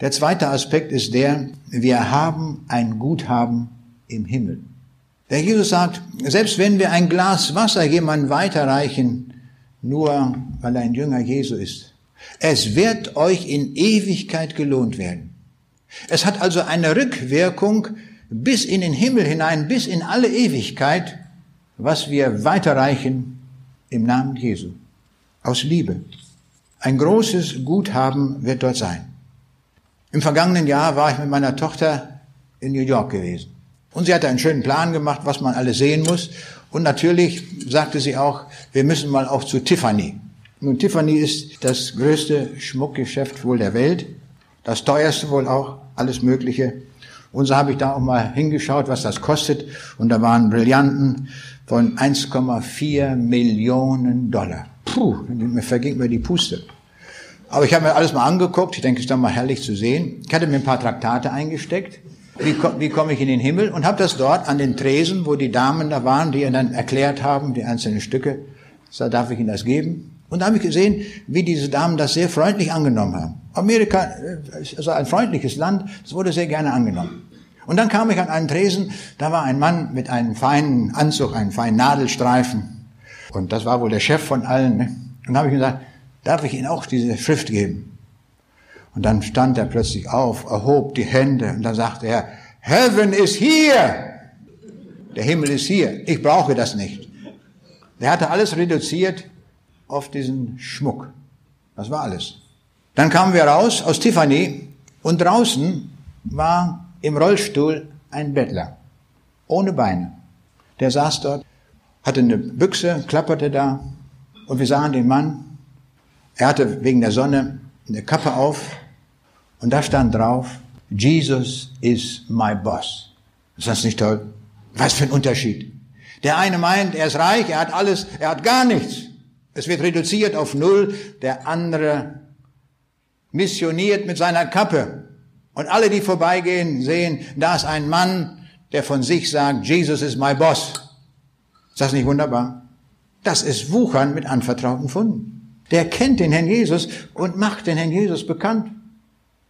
der zweite Aspekt ist der, wir haben ein Guthaben im Himmel. Der Jesus sagt, selbst wenn wir ein Glas Wasser jemandem weiterreichen, nur weil er ein Jünger Jesu ist, es wird euch in Ewigkeit gelohnt werden. Es hat also eine Rückwirkung bis in den Himmel hinein, bis in alle Ewigkeit, was wir weiterreichen im Namen Jesu. Aus Liebe. Ein großes Guthaben wird dort sein. Im vergangenen Jahr war ich mit meiner Tochter in New York gewesen. Und sie hatte einen schönen Plan gemacht, was man alles sehen muss. Und natürlich sagte sie auch, wir müssen mal auch zu Tiffany. Nun, Tiffany ist das größte Schmuckgeschäft wohl der Welt, das teuerste wohl auch, alles Mögliche. Und so habe ich da auch mal hingeschaut, was das kostet. Und da waren Brillanten von 1,4 Millionen Dollar. Puh, mir verging mir die Puste. Aber ich habe mir alles mal angeguckt. Ich denke, es ist dann mal herrlich zu sehen. Ich hatte mir ein paar Traktate eingesteckt wie, wie komme ich in den Himmel und habe das dort an den Tresen, wo die Damen da waren, die ihr dann erklärt haben, die einzelnen Stücke, da darf ich Ihnen das geben. Und da habe ich gesehen, wie diese Damen das sehr freundlich angenommen haben. Amerika äh, ist also ein freundliches Land, das wurde sehr gerne angenommen. Und dann kam ich an einen Tresen, da war ein Mann mit einem feinen Anzug, einem feinen Nadelstreifen. Und das war wohl der Chef von allen. Ne? Und da habe ich gesagt, darf ich Ihnen auch diese Schrift geben? Und dann stand er plötzlich auf, erhob die Hände und dann sagte er, Heaven is here. Der Himmel ist hier. Ich brauche das nicht. Der hatte alles reduziert auf diesen Schmuck. Das war alles. Dann kamen wir raus aus Tiffany und draußen war im Rollstuhl ein Bettler. Ohne Beine. Der saß dort, hatte eine Büchse, klapperte da und wir sahen den Mann. Er hatte wegen der Sonne eine Kappe auf und da stand drauf, Jesus is my boss. Ist das nicht toll? Was für ein Unterschied. Der eine meint, er ist reich, er hat alles, er hat gar nichts. Es wird reduziert auf Null. Der andere missioniert mit seiner Kappe. Und alle, die vorbeigehen, sehen, da ist ein Mann, der von sich sagt, Jesus is my boss. Ist das nicht wunderbar? Das ist Wuchern mit anvertrauten Funden. Der kennt den Herrn Jesus und macht den Herrn Jesus bekannt.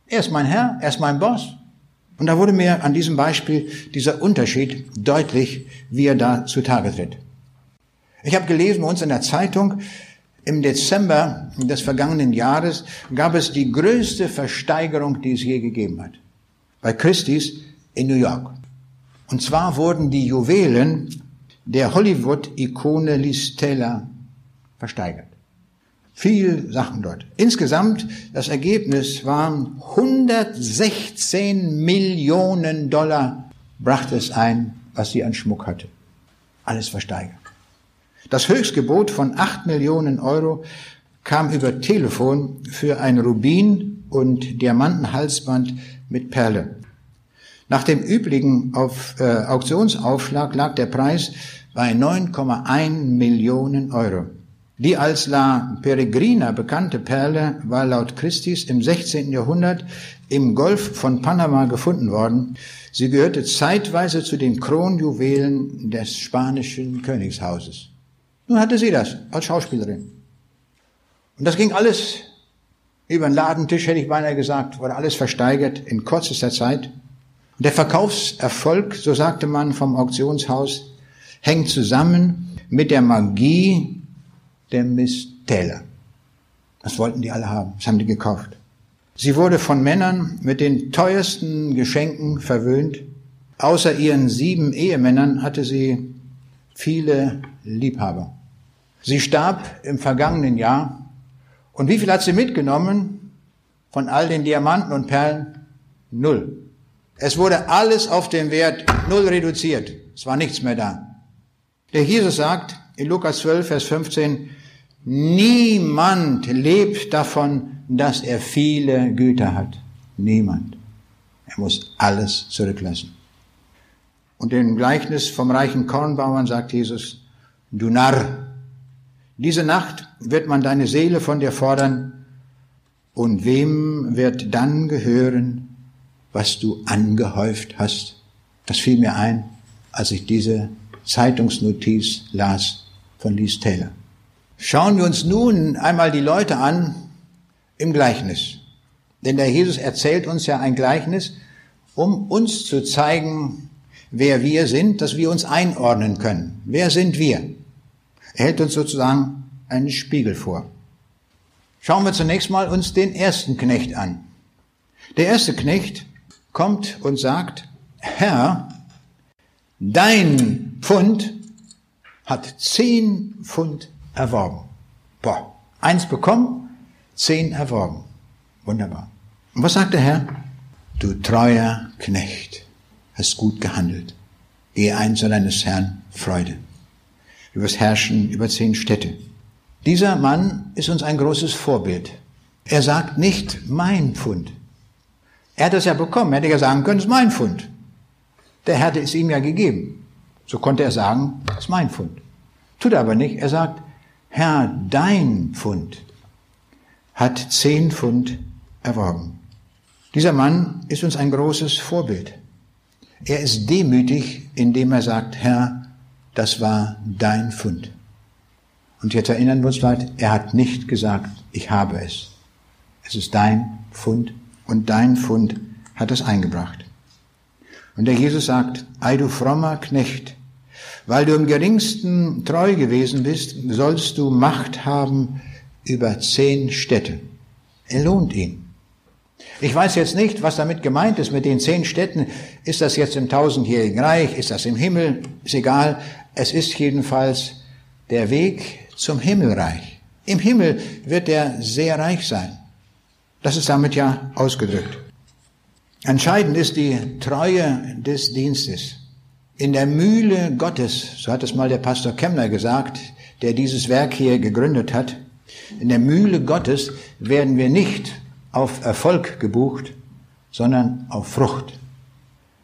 Er ist mein Herr, er ist mein Boss. Und da wurde mir an diesem Beispiel dieser Unterschied deutlich, wie er da zutage tritt. Ich habe gelesen bei uns in der Zeitung, im Dezember des vergangenen Jahres gab es die größte Versteigerung, die es je gegeben hat. Bei Christie's in New York. Und zwar wurden die Juwelen der Hollywood-Ikone Liz Taylor versteigert. Viel Sachen dort. Insgesamt, das Ergebnis waren 116 Millionen Dollar brachte es ein, was sie an Schmuck hatte. Alles versteigert. Das Höchstgebot von 8 Millionen Euro kam über Telefon für ein Rubin- und Diamantenhalsband mit Perle. Nach dem üblichen auf, äh, Auktionsaufschlag lag der Preis bei 9,1 Millionen Euro. Die als La Peregrina bekannte Perle war laut Christis im 16. Jahrhundert im Golf von Panama gefunden worden. Sie gehörte zeitweise zu den Kronjuwelen des spanischen Königshauses. Nun hatte sie das als Schauspielerin. Und das ging alles über den Ladentisch, hätte ich beinahe gesagt, wurde alles versteigert in kürzester Zeit. Der Verkaufserfolg, so sagte man vom Auktionshaus, hängt zusammen mit der Magie der Miss Taylor. Das wollten die alle haben. Das haben die gekauft. Sie wurde von Männern mit den teuersten Geschenken verwöhnt. Außer ihren sieben Ehemännern hatte sie viele Liebhaber. Sie starb im vergangenen Jahr. Und wie viel hat sie mitgenommen von all den Diamanten und Perlen? Null. Es wurde alles auf den Wert null reduziert. Es war nichts mehr da. Der Jesus sagt in Lukas 12, Vers 15, Niemand lebt davon, dass er viele Güter hat. Niemand. Er muss alles zurücklassen. Und im Gleichnis vom reichen Kornbauern sagt Jesus, du Narr, diese Nacht wird man deine Seele von dir fordern, und wem wird dann gehören, was du angehäuft hast? Das fiel mir ein, als ich diese Zeitungsnotiz las von Lies Taylor. Schauen wir uns nun einmal die Leute an im Gleichnis. Denn der Jesus erzählt uns ja ein Gleichnis, um uns zu zeigen, wer wir sind, dass wir uns einordnen können. Wer sind wir? Er hält uns sozusagen einen Spiegel vor. Schauen wir zunächst mal uns den ersten Knecht an. Der erste Knecht kommt und sagt, Herr, dein Pfund hat zehn Pfund erworben. Boah, eins bekommen, zehn erworben. Wunderbar. Und was sagt der Herr? Du treuer Knecht, hast gut gehandelt. Gehe ein zu deines Herrn Freude. Wirst herrschen über zehn Städte. Dieser Mann ist uns ein großes Vorbild. Er sagt nicht mein Pfund. Er hat es ja bekommen. Er hätte ja sagen können, es ist mein Pfund. Der Herr hat es ihm ja gegeben. So konnte er sagen, es ist mein Pfund. Tut er aber nicht. Er sagt, Herr, dein Pfund hat zehn Pfund erworben. Dieser Mann ist uns ein großes Vorbild. Er ist demütig, indem er sagt, Herr, das war dein Pfund. Und jetzt erinnern wir uns leid, er hat nicht gesagt, ich habe es. Es ist dein Pfund und dein Pfund hat es eingebracht. Und der Jesus sagt, ei du frommer Knecht, weil du im geringsten treu gewesen bist, sollst du Macht haben über zehn Städte. Er lohnt ihn. Ich weiß jetzt nicht, was damit gemeint ist mit den zehn Städten. Ist das jetzt im tausendjährigen Reich? Ist das im Himmel? Ist egal. Es ist jedenfalls der Weg zum Himmelreich. Im Himmel wird er sehr reich sein. Das ist damit ja ausgedrückt. Entscheidend ist die Treue des Dienstes. In der Mühle Gottes, so hat es mal der Pastor Kemmler gesagt, der dieses Werk hier gegründet hat, in der Mühle Gottes werden wir nicht auf Erfolg gebucht, sondern auf Frucht.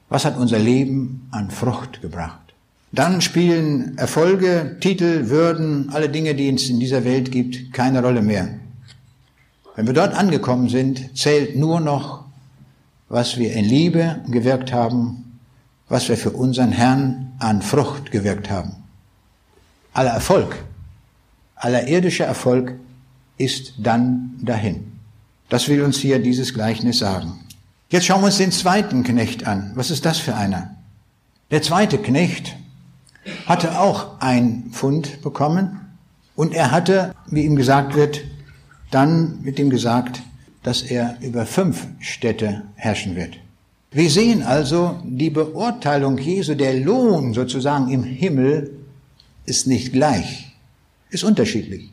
Was hat unser Leben an Frucht gebracht? Dann spielen Erfolge, Titel, Würden, alle Dinge, die es in dieser Welt gibt, keine Rolle mehr. Wenn wir dort angekommen sind, zählt nur noch, was wir in Liebe gewirkt haben, was wir für unseren Herrn an Frucht gewirkt haben. Aller Erfolg, aller irdischer Erfolg ist dann dahin. Das will uns hier dieses Gleichnis sagen. Jetzt schauen wir uns den zweiten Knecht an. Was ist das für einer? Der zweite Knecht hatte auch ein Pfund bekommen und er hatte, wie ihm gesagt wird, dann mit ihm gesagt, dass er über fünf Städte herrschen wird. Wir sehen also die Beurteilung Jesu, der Lohn sozusagen im Himmel ist nicht gleich, ist unterschiedlich.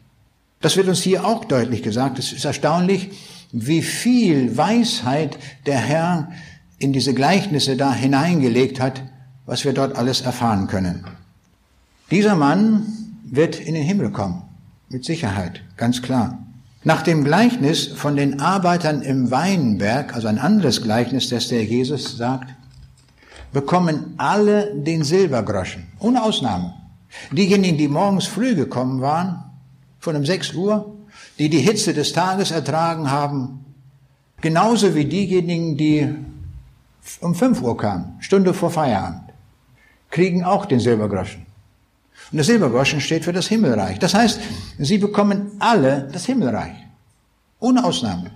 Das wird uns hier auch deutlich gesagt. Es ist erstaunlich, wie viel Weisheit der Herr in diese Gleichnisse da hineingelegt hat, was wir dort alles erfahren können. Dieser Mann wird in den Himmel kommen, mit Sicherheit, ganz klar. Nach dem Gleichnis von den Arbeitern im Weinberg, also ein anderes Gleichnis, das der Jesus sagt, bekommen alle den Silbergroschen, ohne Ausnahme. Diejenigen, die morgens früh gekommen waren, von um 6 Uhr, die die Hitze des Tages ertragen haben, genauso wie diejenigen, die um 5 Uhr kamen, Stunde vor Feierabend, kriegen auch den Silbergroschen. Und der Silbergroschen steht für das Himmelreich. Das heißt, sie bekommen alle das Himmelreich. Ohne Ausnahme.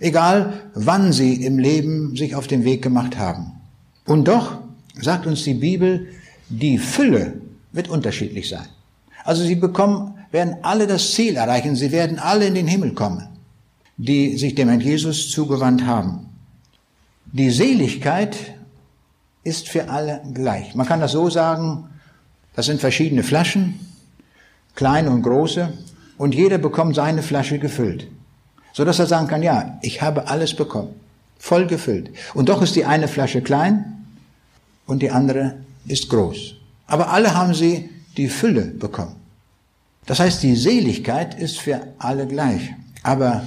Egal, wann sie im Leben sich auf den Weg gemacht haben. Und doch sagt uns die Bibel, die Fülle wird unterschiedlich sein. Also sie bekommen, werden alle das Ziel erreichen. Sie werden alle in den Himmel kommen, die sich dem Herrn Jesus zugewandt haben. Die Seligkeit ist für alle gleich. Man kann das so sagen, das sind verschiedene Flaschen, kleine und große, und jeder bekommt seine Flasche gefüllt. So dass er sagen kann, ja, ich habe alles bekommen, voll gefüllt. Und doch ist die eine Flasche klein und die andere ist groß. Aber alle haben sie die Fülle bekommen. Das heißt, die Seligkeit ist für alle gleich. Aber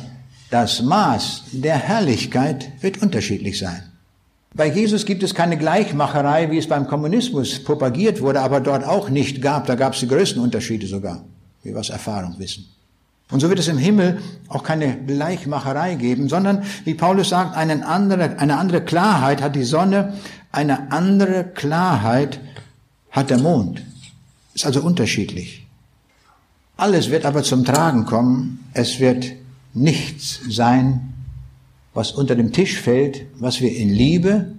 das Maß der Herrlichkeit wird unterschiedlich sein. Bei Jesus gibt es keine Gleichmacherei, wie es beim Kommunismus propagiert wurde, aber dort auch nicht gab. Da gab es die größten Unterschiede sogar, wie wir aus Erfahrung wissen. Und so wird es im Himmel auch keine Gleichmacherei geben, sondern, wie Paulus sagt, eine andere, eine andere Klarheit hat die Sonne, eine andere Klarheit hat der Mond. Ist also unterschiedlich. Alles wird aber zum Tragen kommen. Es wird nichts sein, was unter dem Tisch fällt, was wir in Liebe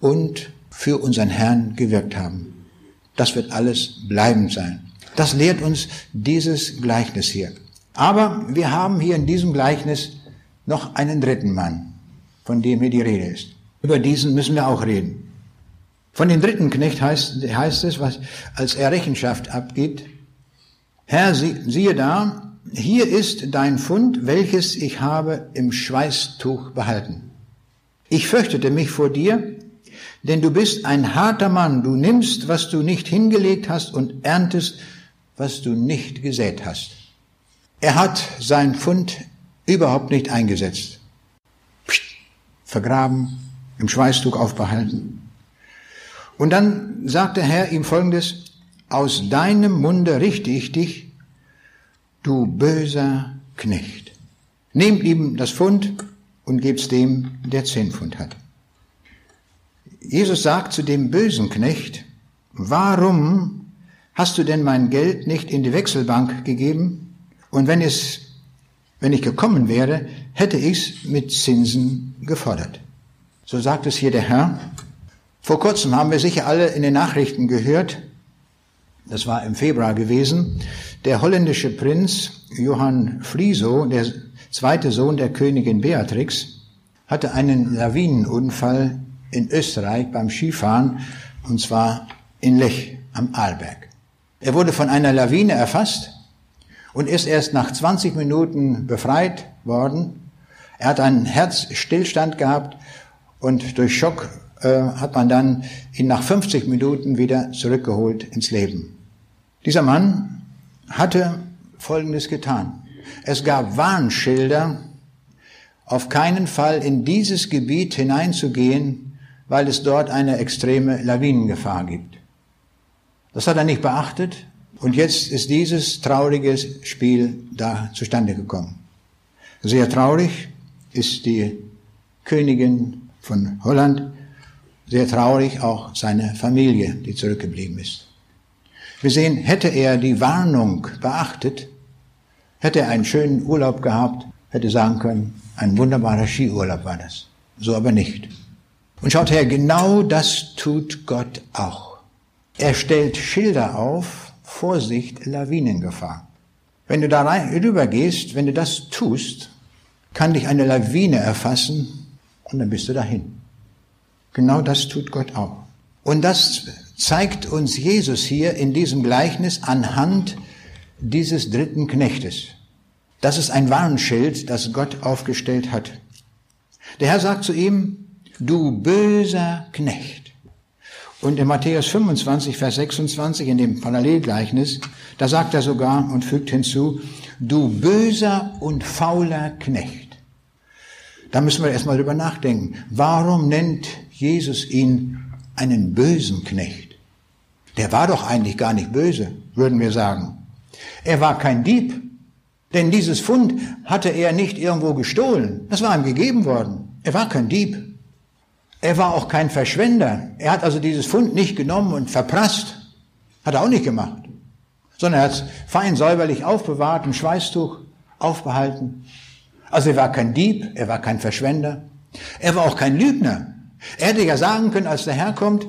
und für unseren Herrn gewirkt haben. Das wird alles bleibend sein. Das lehrt uns dieses Gleichnis hier. Aber wir haben hier in diesem Gleichnis noch einen dritten Mann, von dem hier die Rede ist. Über diesen müssen wir auch reden. Von dem dritten Knecht heißt, heißt es, was als er Rechenschaft abgibt, Herr, siehe da, hier ist dein Fund, welches ich habe im Schweißtuch behalten. Ich fürchtete mich vor dir, denn du bist ein harter Mann, du nimmst, was du nicht hingelegt hast und erntest, was du nicht gesät hast. Er hat sein Fund überhaupt nicht eingesetzt. Psst, vergraben, im Schweißtuch aufbehalten. Und dann sagt der Herr ihm folgendes, aus deinem Munde richte ich dich, du böser Knecht. Nehmt ihm das Pfund und gebt's dem, der zehn Pfund hat. Jesus sagt zu dem bösen Knecht, warum hast du denn mein Geld nicht in die Wechselbank gegeben? Und wenn es, wenn ich gekommen wäre, hätte ich's mit Zinsen gefordert. So sagt es hier der Herr. Vor kurzem haben wir sicher alle in den Nachrichten gehört, das war im Februar gewesen, der holländische Prinz Johann Friso, der zweite Sohn der Königin Beatrix, hatte einen Lawinenunfall in Österreich beim Skifahren, und zwar in Lech am Arlberg. Er wurde von einer Lawine erfasst und ist erst nach 20 Minuten befreit worden. Er hat einen Herzstillstand gehabt und durch Schock hat man dann ihn nach 50 Minuten wieder zurückgeholt ins Leben. Dieser Mann hatte Folgendes getan. Es gab Warnschilder, auf keinen Fall in dieses Gebiet hineinzugehen, weil es dort eine extreme Lawinengefahr gibt. Das hat er nicht beachtet und jetzt ist dieses traurige Spiel da zustande gekommen. Sehr traurig ist die Königin von Holland, sehr traurig auch seine Familie, die zurückgeblieben ist. Wir sehen, hätte er die Warnung beachtet, hätte er einen schönen Urlaub gehabt, hätte sagen können, ein wunderbarer Skiurlaub war das. So aber nicht. Und schaut her, genau das tut Gott auch. Er stellt Schilder auf, Vorsicht, Lawinengefahr. Wenn du da rüber gehst, wenn du das tust, kann dich eine Lawine erfassen und dann bist du dahin. Genau das tut Gott auch. Und das zeigt uns Jesus hier in diesem Gleichnis anhand dieses dritten Knechtes. Das ist ein Warnschild, das Gott aufgestellt hat. Der Herr sagt zu ihm, du böser Knecht. Und in Matthäus 25, Vers 26, in dem Parallelgleichnis, da sagt er sogar und fügt hinzu, du böser und fauler Knecht. Da müssen wir erstmal drüber nachdenken. Warum nennt Jesus ihn einen bösen Knecht? Der war doch eigentlich gar nicht böse, würden wir sagen. Er war kein Dieb, denn dieses Fund hatte er nicht irgendwo gestohlen. Das war ihm gegeben worden. Er war kein Dieb. Er war auch kein Verschwender. Er hat also dieses Fund nicht genommen und verprasst. Hat er auch nicht gemacht. Sondern er hat es fein säuberlich aufbewahrt, im Schweißtuch aufbehalten. Also er war kein Dieb, er war kein Verschwender. Er war auch kein Lügner. Er hätte ja sagen können, als der Herr kommt,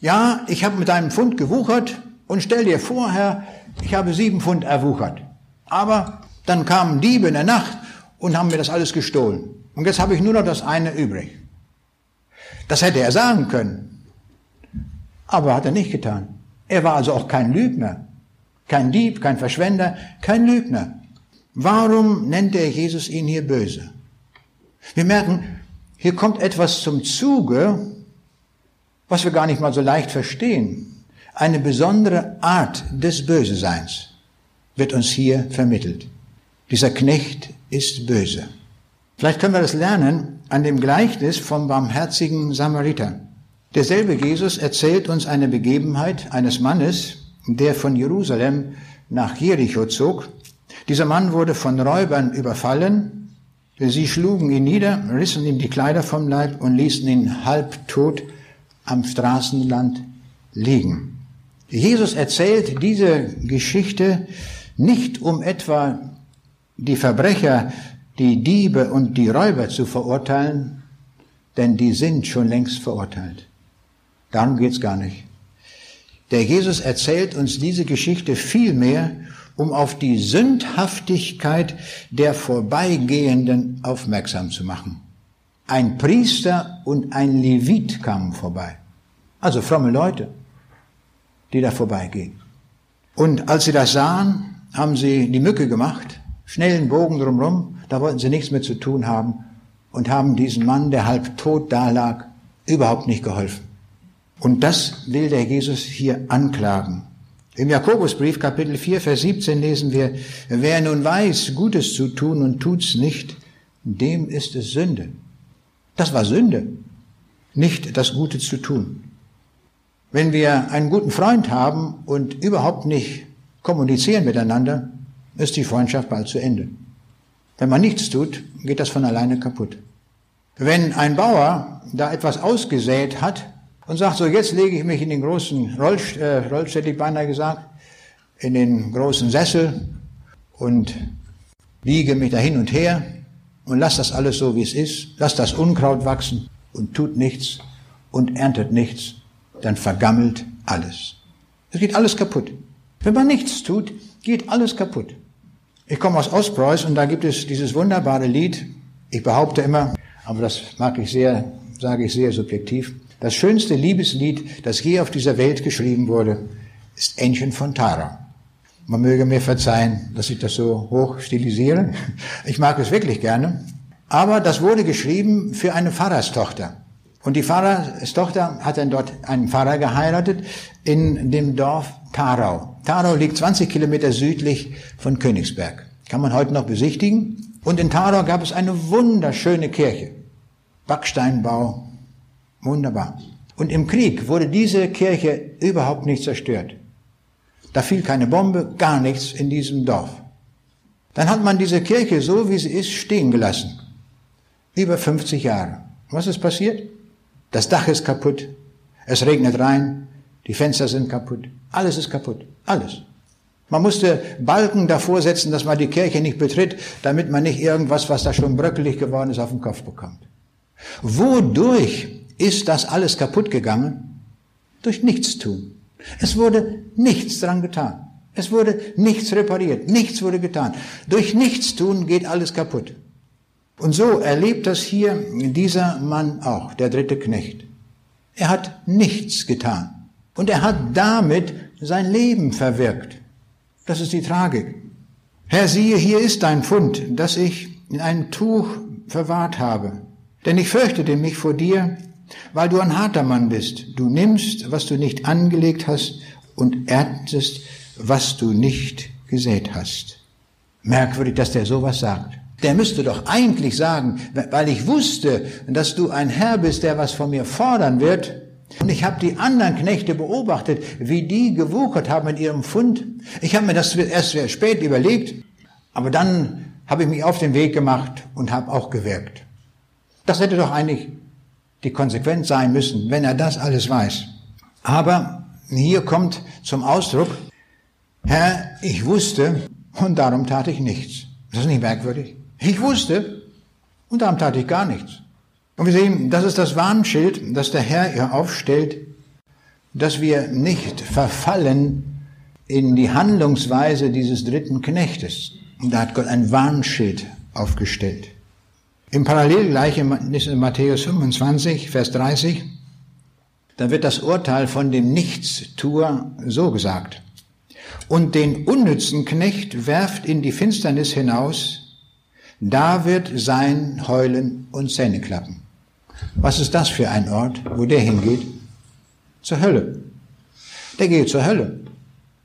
ja, ich habe mit deinem Pfund gewuchert und stell dir vor, Herr, ich habe sieben Pfund erwuchert. Aber dann kamen Diebe in der Nacht und haben mir das alles gestohlen. Und jetzt habe ich nur noch das eine übrig. Das hätte er sagen können. Aber hat er nicht getan. Er war also auch kein Lügner, kein Dieb, kein Verschwender, kein Lügner. Warum nennt er Jesus ihn hier böse? Wir merken, hier kommt etwas zum Zuge, was wir gar nicht mal so leicht verstehen. Eine besondere Art des Böseseins wird uns hier vermittelt. Dieser Knecht ist böse. Vielleicht können wir das lernen an dem Gleichnis vom barmherzigen Samariter. Derselbe Jesus erzählt uns eine Begebenheit eines Mannes, der von Jerusalem nach Jericho zog. Dieser Mann wurde von Räubern überfallen. Sie schlugen ihn nieder, rissen ihm die Kleider vom Leib und ließen ihn halbtot am Straßenland liegen. Jesus erzählt diese Geschichte nicht um etwa die Verbrecher, die Diebe und die Räuber zu verurteilen, denn die sind schon längst verurteilt. Darum geht's gar nicht. Der Jesus erzählt uns diese Geschichte vielmehr, um auf die Sündhaftigkeit der Vorbeigehenden aufmerksam zu machen. Ein Priester und ein Levit kamen vorbei. Also fromme Leute, die da vorbeigehen. Und als sie das sahen, haben sie die Mücke gemacht schnellen Bogen drumherum, da wollten sie nichts mehr zu tun haben und haben diesem Mann, der halb tot dalag, überhaupt nicht geholfen. Und das will der Jesus hier anklagen. Im Jakobusbrief Kapitel 4, Vers 17 lesen wir, wer nun weiß, Gutes zu tun und tut's nicht, dem ist es Sünde. Das war Sünde, nicht das Gute zu tun. Wenn wir einen guten Freund haben und überhaupt nicht kommunizieren miteinander, ist die Freundschaft bald zu Ende. Wenn man nichts tut, geht das von alleine kaputt. Wenn ein Bauer da etwas ausgesät hat und sagt, so jetzt lege ich mich in den großen Rollst äh, Rollstuhl, hätte ich beinahe gesagt, in den großen Sessel und wiege mich da hin und her und lass das alles so, wie es ist, lass das Unkraut wachsen und tut nichts und erntet nichts, dann vergammelt alles. Es geht alles kaputt. Wenn man nichts tut, geht alles kaputt. Ich komme aus Ostpreußen und da gibt es dieses wunderbare Lied. Ich behaupte immer, aber das mag ich sehr, sage ich sehr subjektiv, das schönste Liebeslied, das je auf dieser Welt geschrieben wurde, ist Ancient von Tara. Man möge mir verzeihen, dass ich das so hoch stilisiere. Ich mag es wirklich gerne. Aber das wurde geschrieben für eine Pfarrerstochter. Und die Pfarrerstochter hat dann dort einen Pfarrer geheiratet in dem Dorf Tarau. Tarau liegt 20 Kilometer südlich von Königsberg. Kann man heute noch besichtigen. Und in Tarau gab es eine wunderschöne Kirche. Backsteinbau. Wunderbar. Und im Krieg wurde diese Kirche überhaupt nicht zerstört. Da fiel keine Bombe, gar nichts in diesem Dorf. Dann hat man diese Kirche so, wie sie ist, stehen gelassen. Über 50 Jahre. Was ist passiert? Das Dach ist kaputt. Es regnet rein. Die Fenster sind kaputt. Alles ist kaputt. Alles. Man musste Balken davor setzen, dass man die Kirche nicht betritt, damit man nicht irgendwas, was da schon bröckelig geworden ist, auf den Kopf bekommt. Wodurch ist das alles kaputt gegangen? Durch Nichtstun. Es wurde nichts dran getan. Es wurde nichts repariert, nichts wurde getan. Durch Nichtstun geht alles kaputt. Und so erlebt das hier dieser Mann auch, der dritte Knecht. Er hat nichts getan. Und er hat damit sein Leben verwirkt. Das ist die Tragik. Herr, siehe, hier ist dein Pfund, das ich in ein Tuch verwahrt habe. Denn ich fürchtete mich vor dir, weil du ein harter Mann bist. Du nimmst, was du nicht angelegt hast, und erntest, was du nicht gesät hast. Merkwürdig, dass der sowas sagt. Der müsste doch eigentlich sagen, weil ich wusste, dass du ein Herr bist, der was von mir fordern wird, und ich habe die anderen Knechte beobachtet, wie die gewuchert haben in ihrem Fund. Ich habe mir das erst sehr spät überlegt, aber dann habe ich mich auf den Weg gemacht und habe auch gewirkt. Das hätte doch eigentlich die Konsequenz sein müssen, wenn er das alles weiß. Aber hier kommt zum Ausdruck, Herr, ich wusste und darum tat ich nichts. Das ist nicht merkwürdig. Ich wusste und darum tat ich gar nichts. Und wir sehen, das ist das Warnschild, das der Herr hier aufstellt, dass wir nicht verfallen in die Handlungsweise dieses dritten Knechtes. Und da hat Gott ein Warnschild aufgestellt. Im Parallel gleich in Matthäus 25, Vers 30, da wird das Urteil von dem Nichtstuer so gesagt. Und den unnützen Knecht werft in die Finsternis hinaus, da wird sein Heulen und Zähneklappen. Was ist das für ein Ort, wo der hingeht? Zur Hölle. Der geht zur Hölle.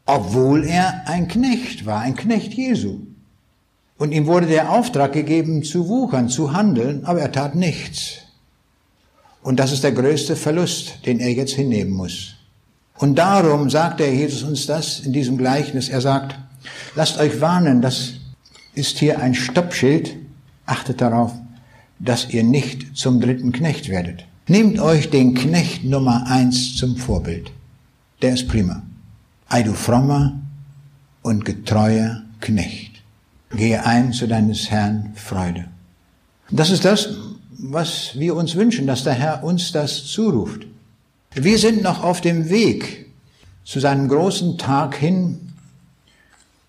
Obwohl er ein Knecht war, ein Knecht Jesu. Und ihm wurde der Auftrag gegeben, zu wuchern, zu handeln, aber er tat nichts. Und das ist der größte Verlust, den er jetzt hinnehmen muss. Und darum sagt der Jesus uns das in diesem Gleichnis. Er sagt, lasst euch warnen, das ist hier ein Stoppschild. Achtet darauf, dass ihr nicht zum dritten Knecht werdet. Nehmt euch den Knecht Nummer eins zum Vorbild. Der ist prima. Ei du frommer und getreuer Knecht. Gehe ein zu deines Herrn Freude. Das ist das, was wir uns wünschen, dass der Herr uns das zuruft. Wir sind noch auf dem Weg zu seinem großen Tag hin,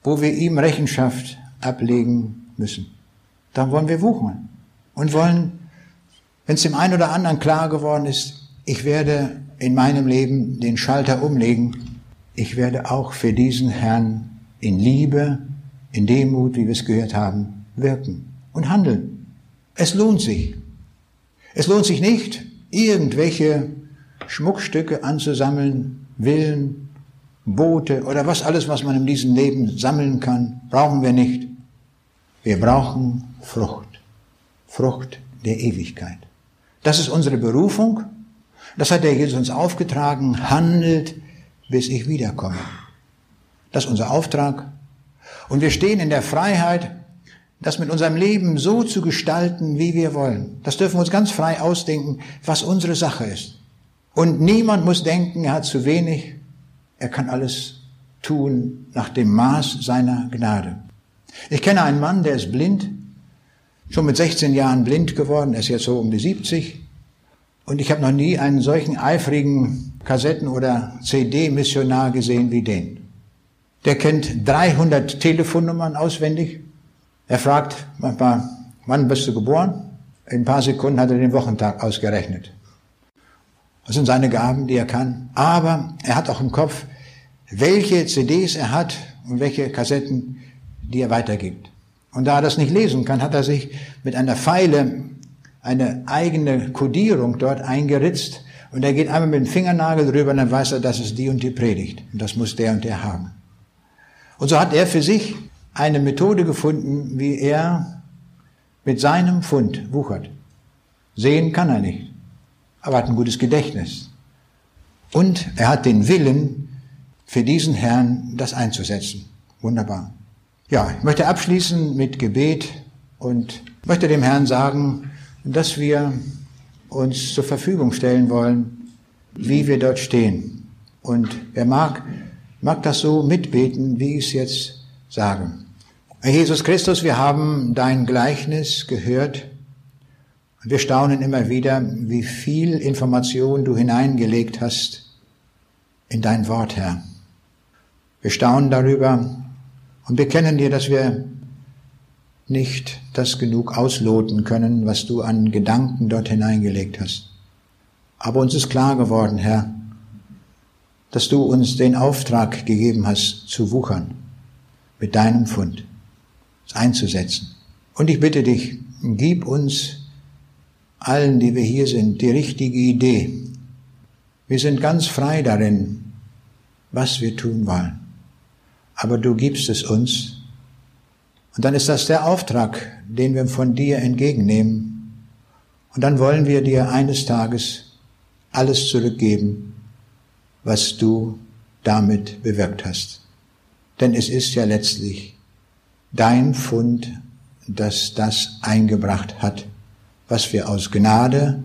wo wir ihm Rechenschaft ablegen müssen. Da wollen wir wuchern und wollen, wenn es dem einen oder anderen klar geworden ist, ich werde in meinem Leben den Schalter umlegen, ich werde auch für diesen Herrn in Liebe in Demut, wie wir es gehört haben, wirken und handeln. Es lohnt sich. Es lohnt sich nicht, irgendwelche Schmuckstücke anzusammeln, Willen, Boote oder was alles, was man in diesem Leben sammeln kann, brauchen wir nicht. Wir brauchen Frucht. Frucht der Ewigkeit. Das ist unsere Berufung. Das hat der Jesus uns aufgetragen. Handelt, bis ich wiederkomme. Das ist unser Auftrag. Und wir stehen in der Freiheit, das mit unserem Leben so zu gestalten, wie wir wollen. Das dürfen wir uns ganz frei ausdenken, was unsere Sache ist. Und niemand muss denken, er hat zu wenig. Er kann alles tun nach dem Maß seiner Gnade. Ich kenne einen Mann, der ist blind, schon mit 16 Jahren blind geworden, er ist jetzt so um die 70. Und ich habe noch nie einen solchen eifrigen Kassetten- oder CD-Missionar gesehen wie den. Der kennt 300 Telefonnummern auswendig. Er fragt manchmal, wann bist du geboren? In ein paar Sekunden hat er den Wochentag ausgerechnet. Das sind seine Gaben, die er kann. Aber er hat auch im Kopf, welche CDs er hat und welche Kassetten, die er weitergibt. Und da er das nicht lesen kann, hat er sich mit einer Pfeile eine eigene Kodierung dort eingeritzt und er geht einmal mit dem Fingernagel drüber und dann weiß er, das ist die und die Predigt und das muss der und der haben. Und so hat er für sich eine Methode gefunden, wie er mit seinem Fund wuchert. Sehen kann er nicht, aber hat ein gutes Gedächtnis. Und er hat den Willen, für diesen Herrn das einzusetzen. Wunderbar. Ja, ich möchte abschließen mit Gebet und möchte dem Herrn sagen, dass wir uns zur Verfügung stellen wollen, wie wir dort stehen. Und wer mag, mag das so mitbeten, wie ich es jetzt sage. Herr Jesus Christus, wir haben dein Gleichnis gehört und wir staunen immer wieder, wie viel Information du hineingelegt hast in dein Wort, Herr. Wir staunen darüber, und bekennen dir, dass wir nicht das genug ausloten können, was du an Gedanken dort hineingelegt hast. Aber uns ist klar geworden, Herr, dass du uns den Auftrag gegeben hast, zu wuchern, mit deinem Fund, es einzusetzen. Und ich bitte dich, gib uns allen, die wir hier sind, die richtige Idee. Wir sind ganz frei darin, was wir tun wollen aber du gibst es uns. Und dann ist das der Auftrag, den wir von dir entgegennehmen. Und dann wollen wir dir eines Tages alles zurückgeben, was du damit bewirkt hast. Denn es ist ja letztlich dein Fund, das das eingebracht hat, was wir aus Gnade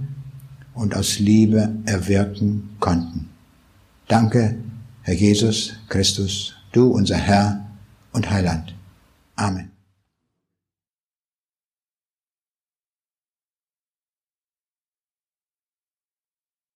und aus Liebe erwirken konnten. Danke, Herr Jesus Christus, du unser Herr und Heiland. Amen.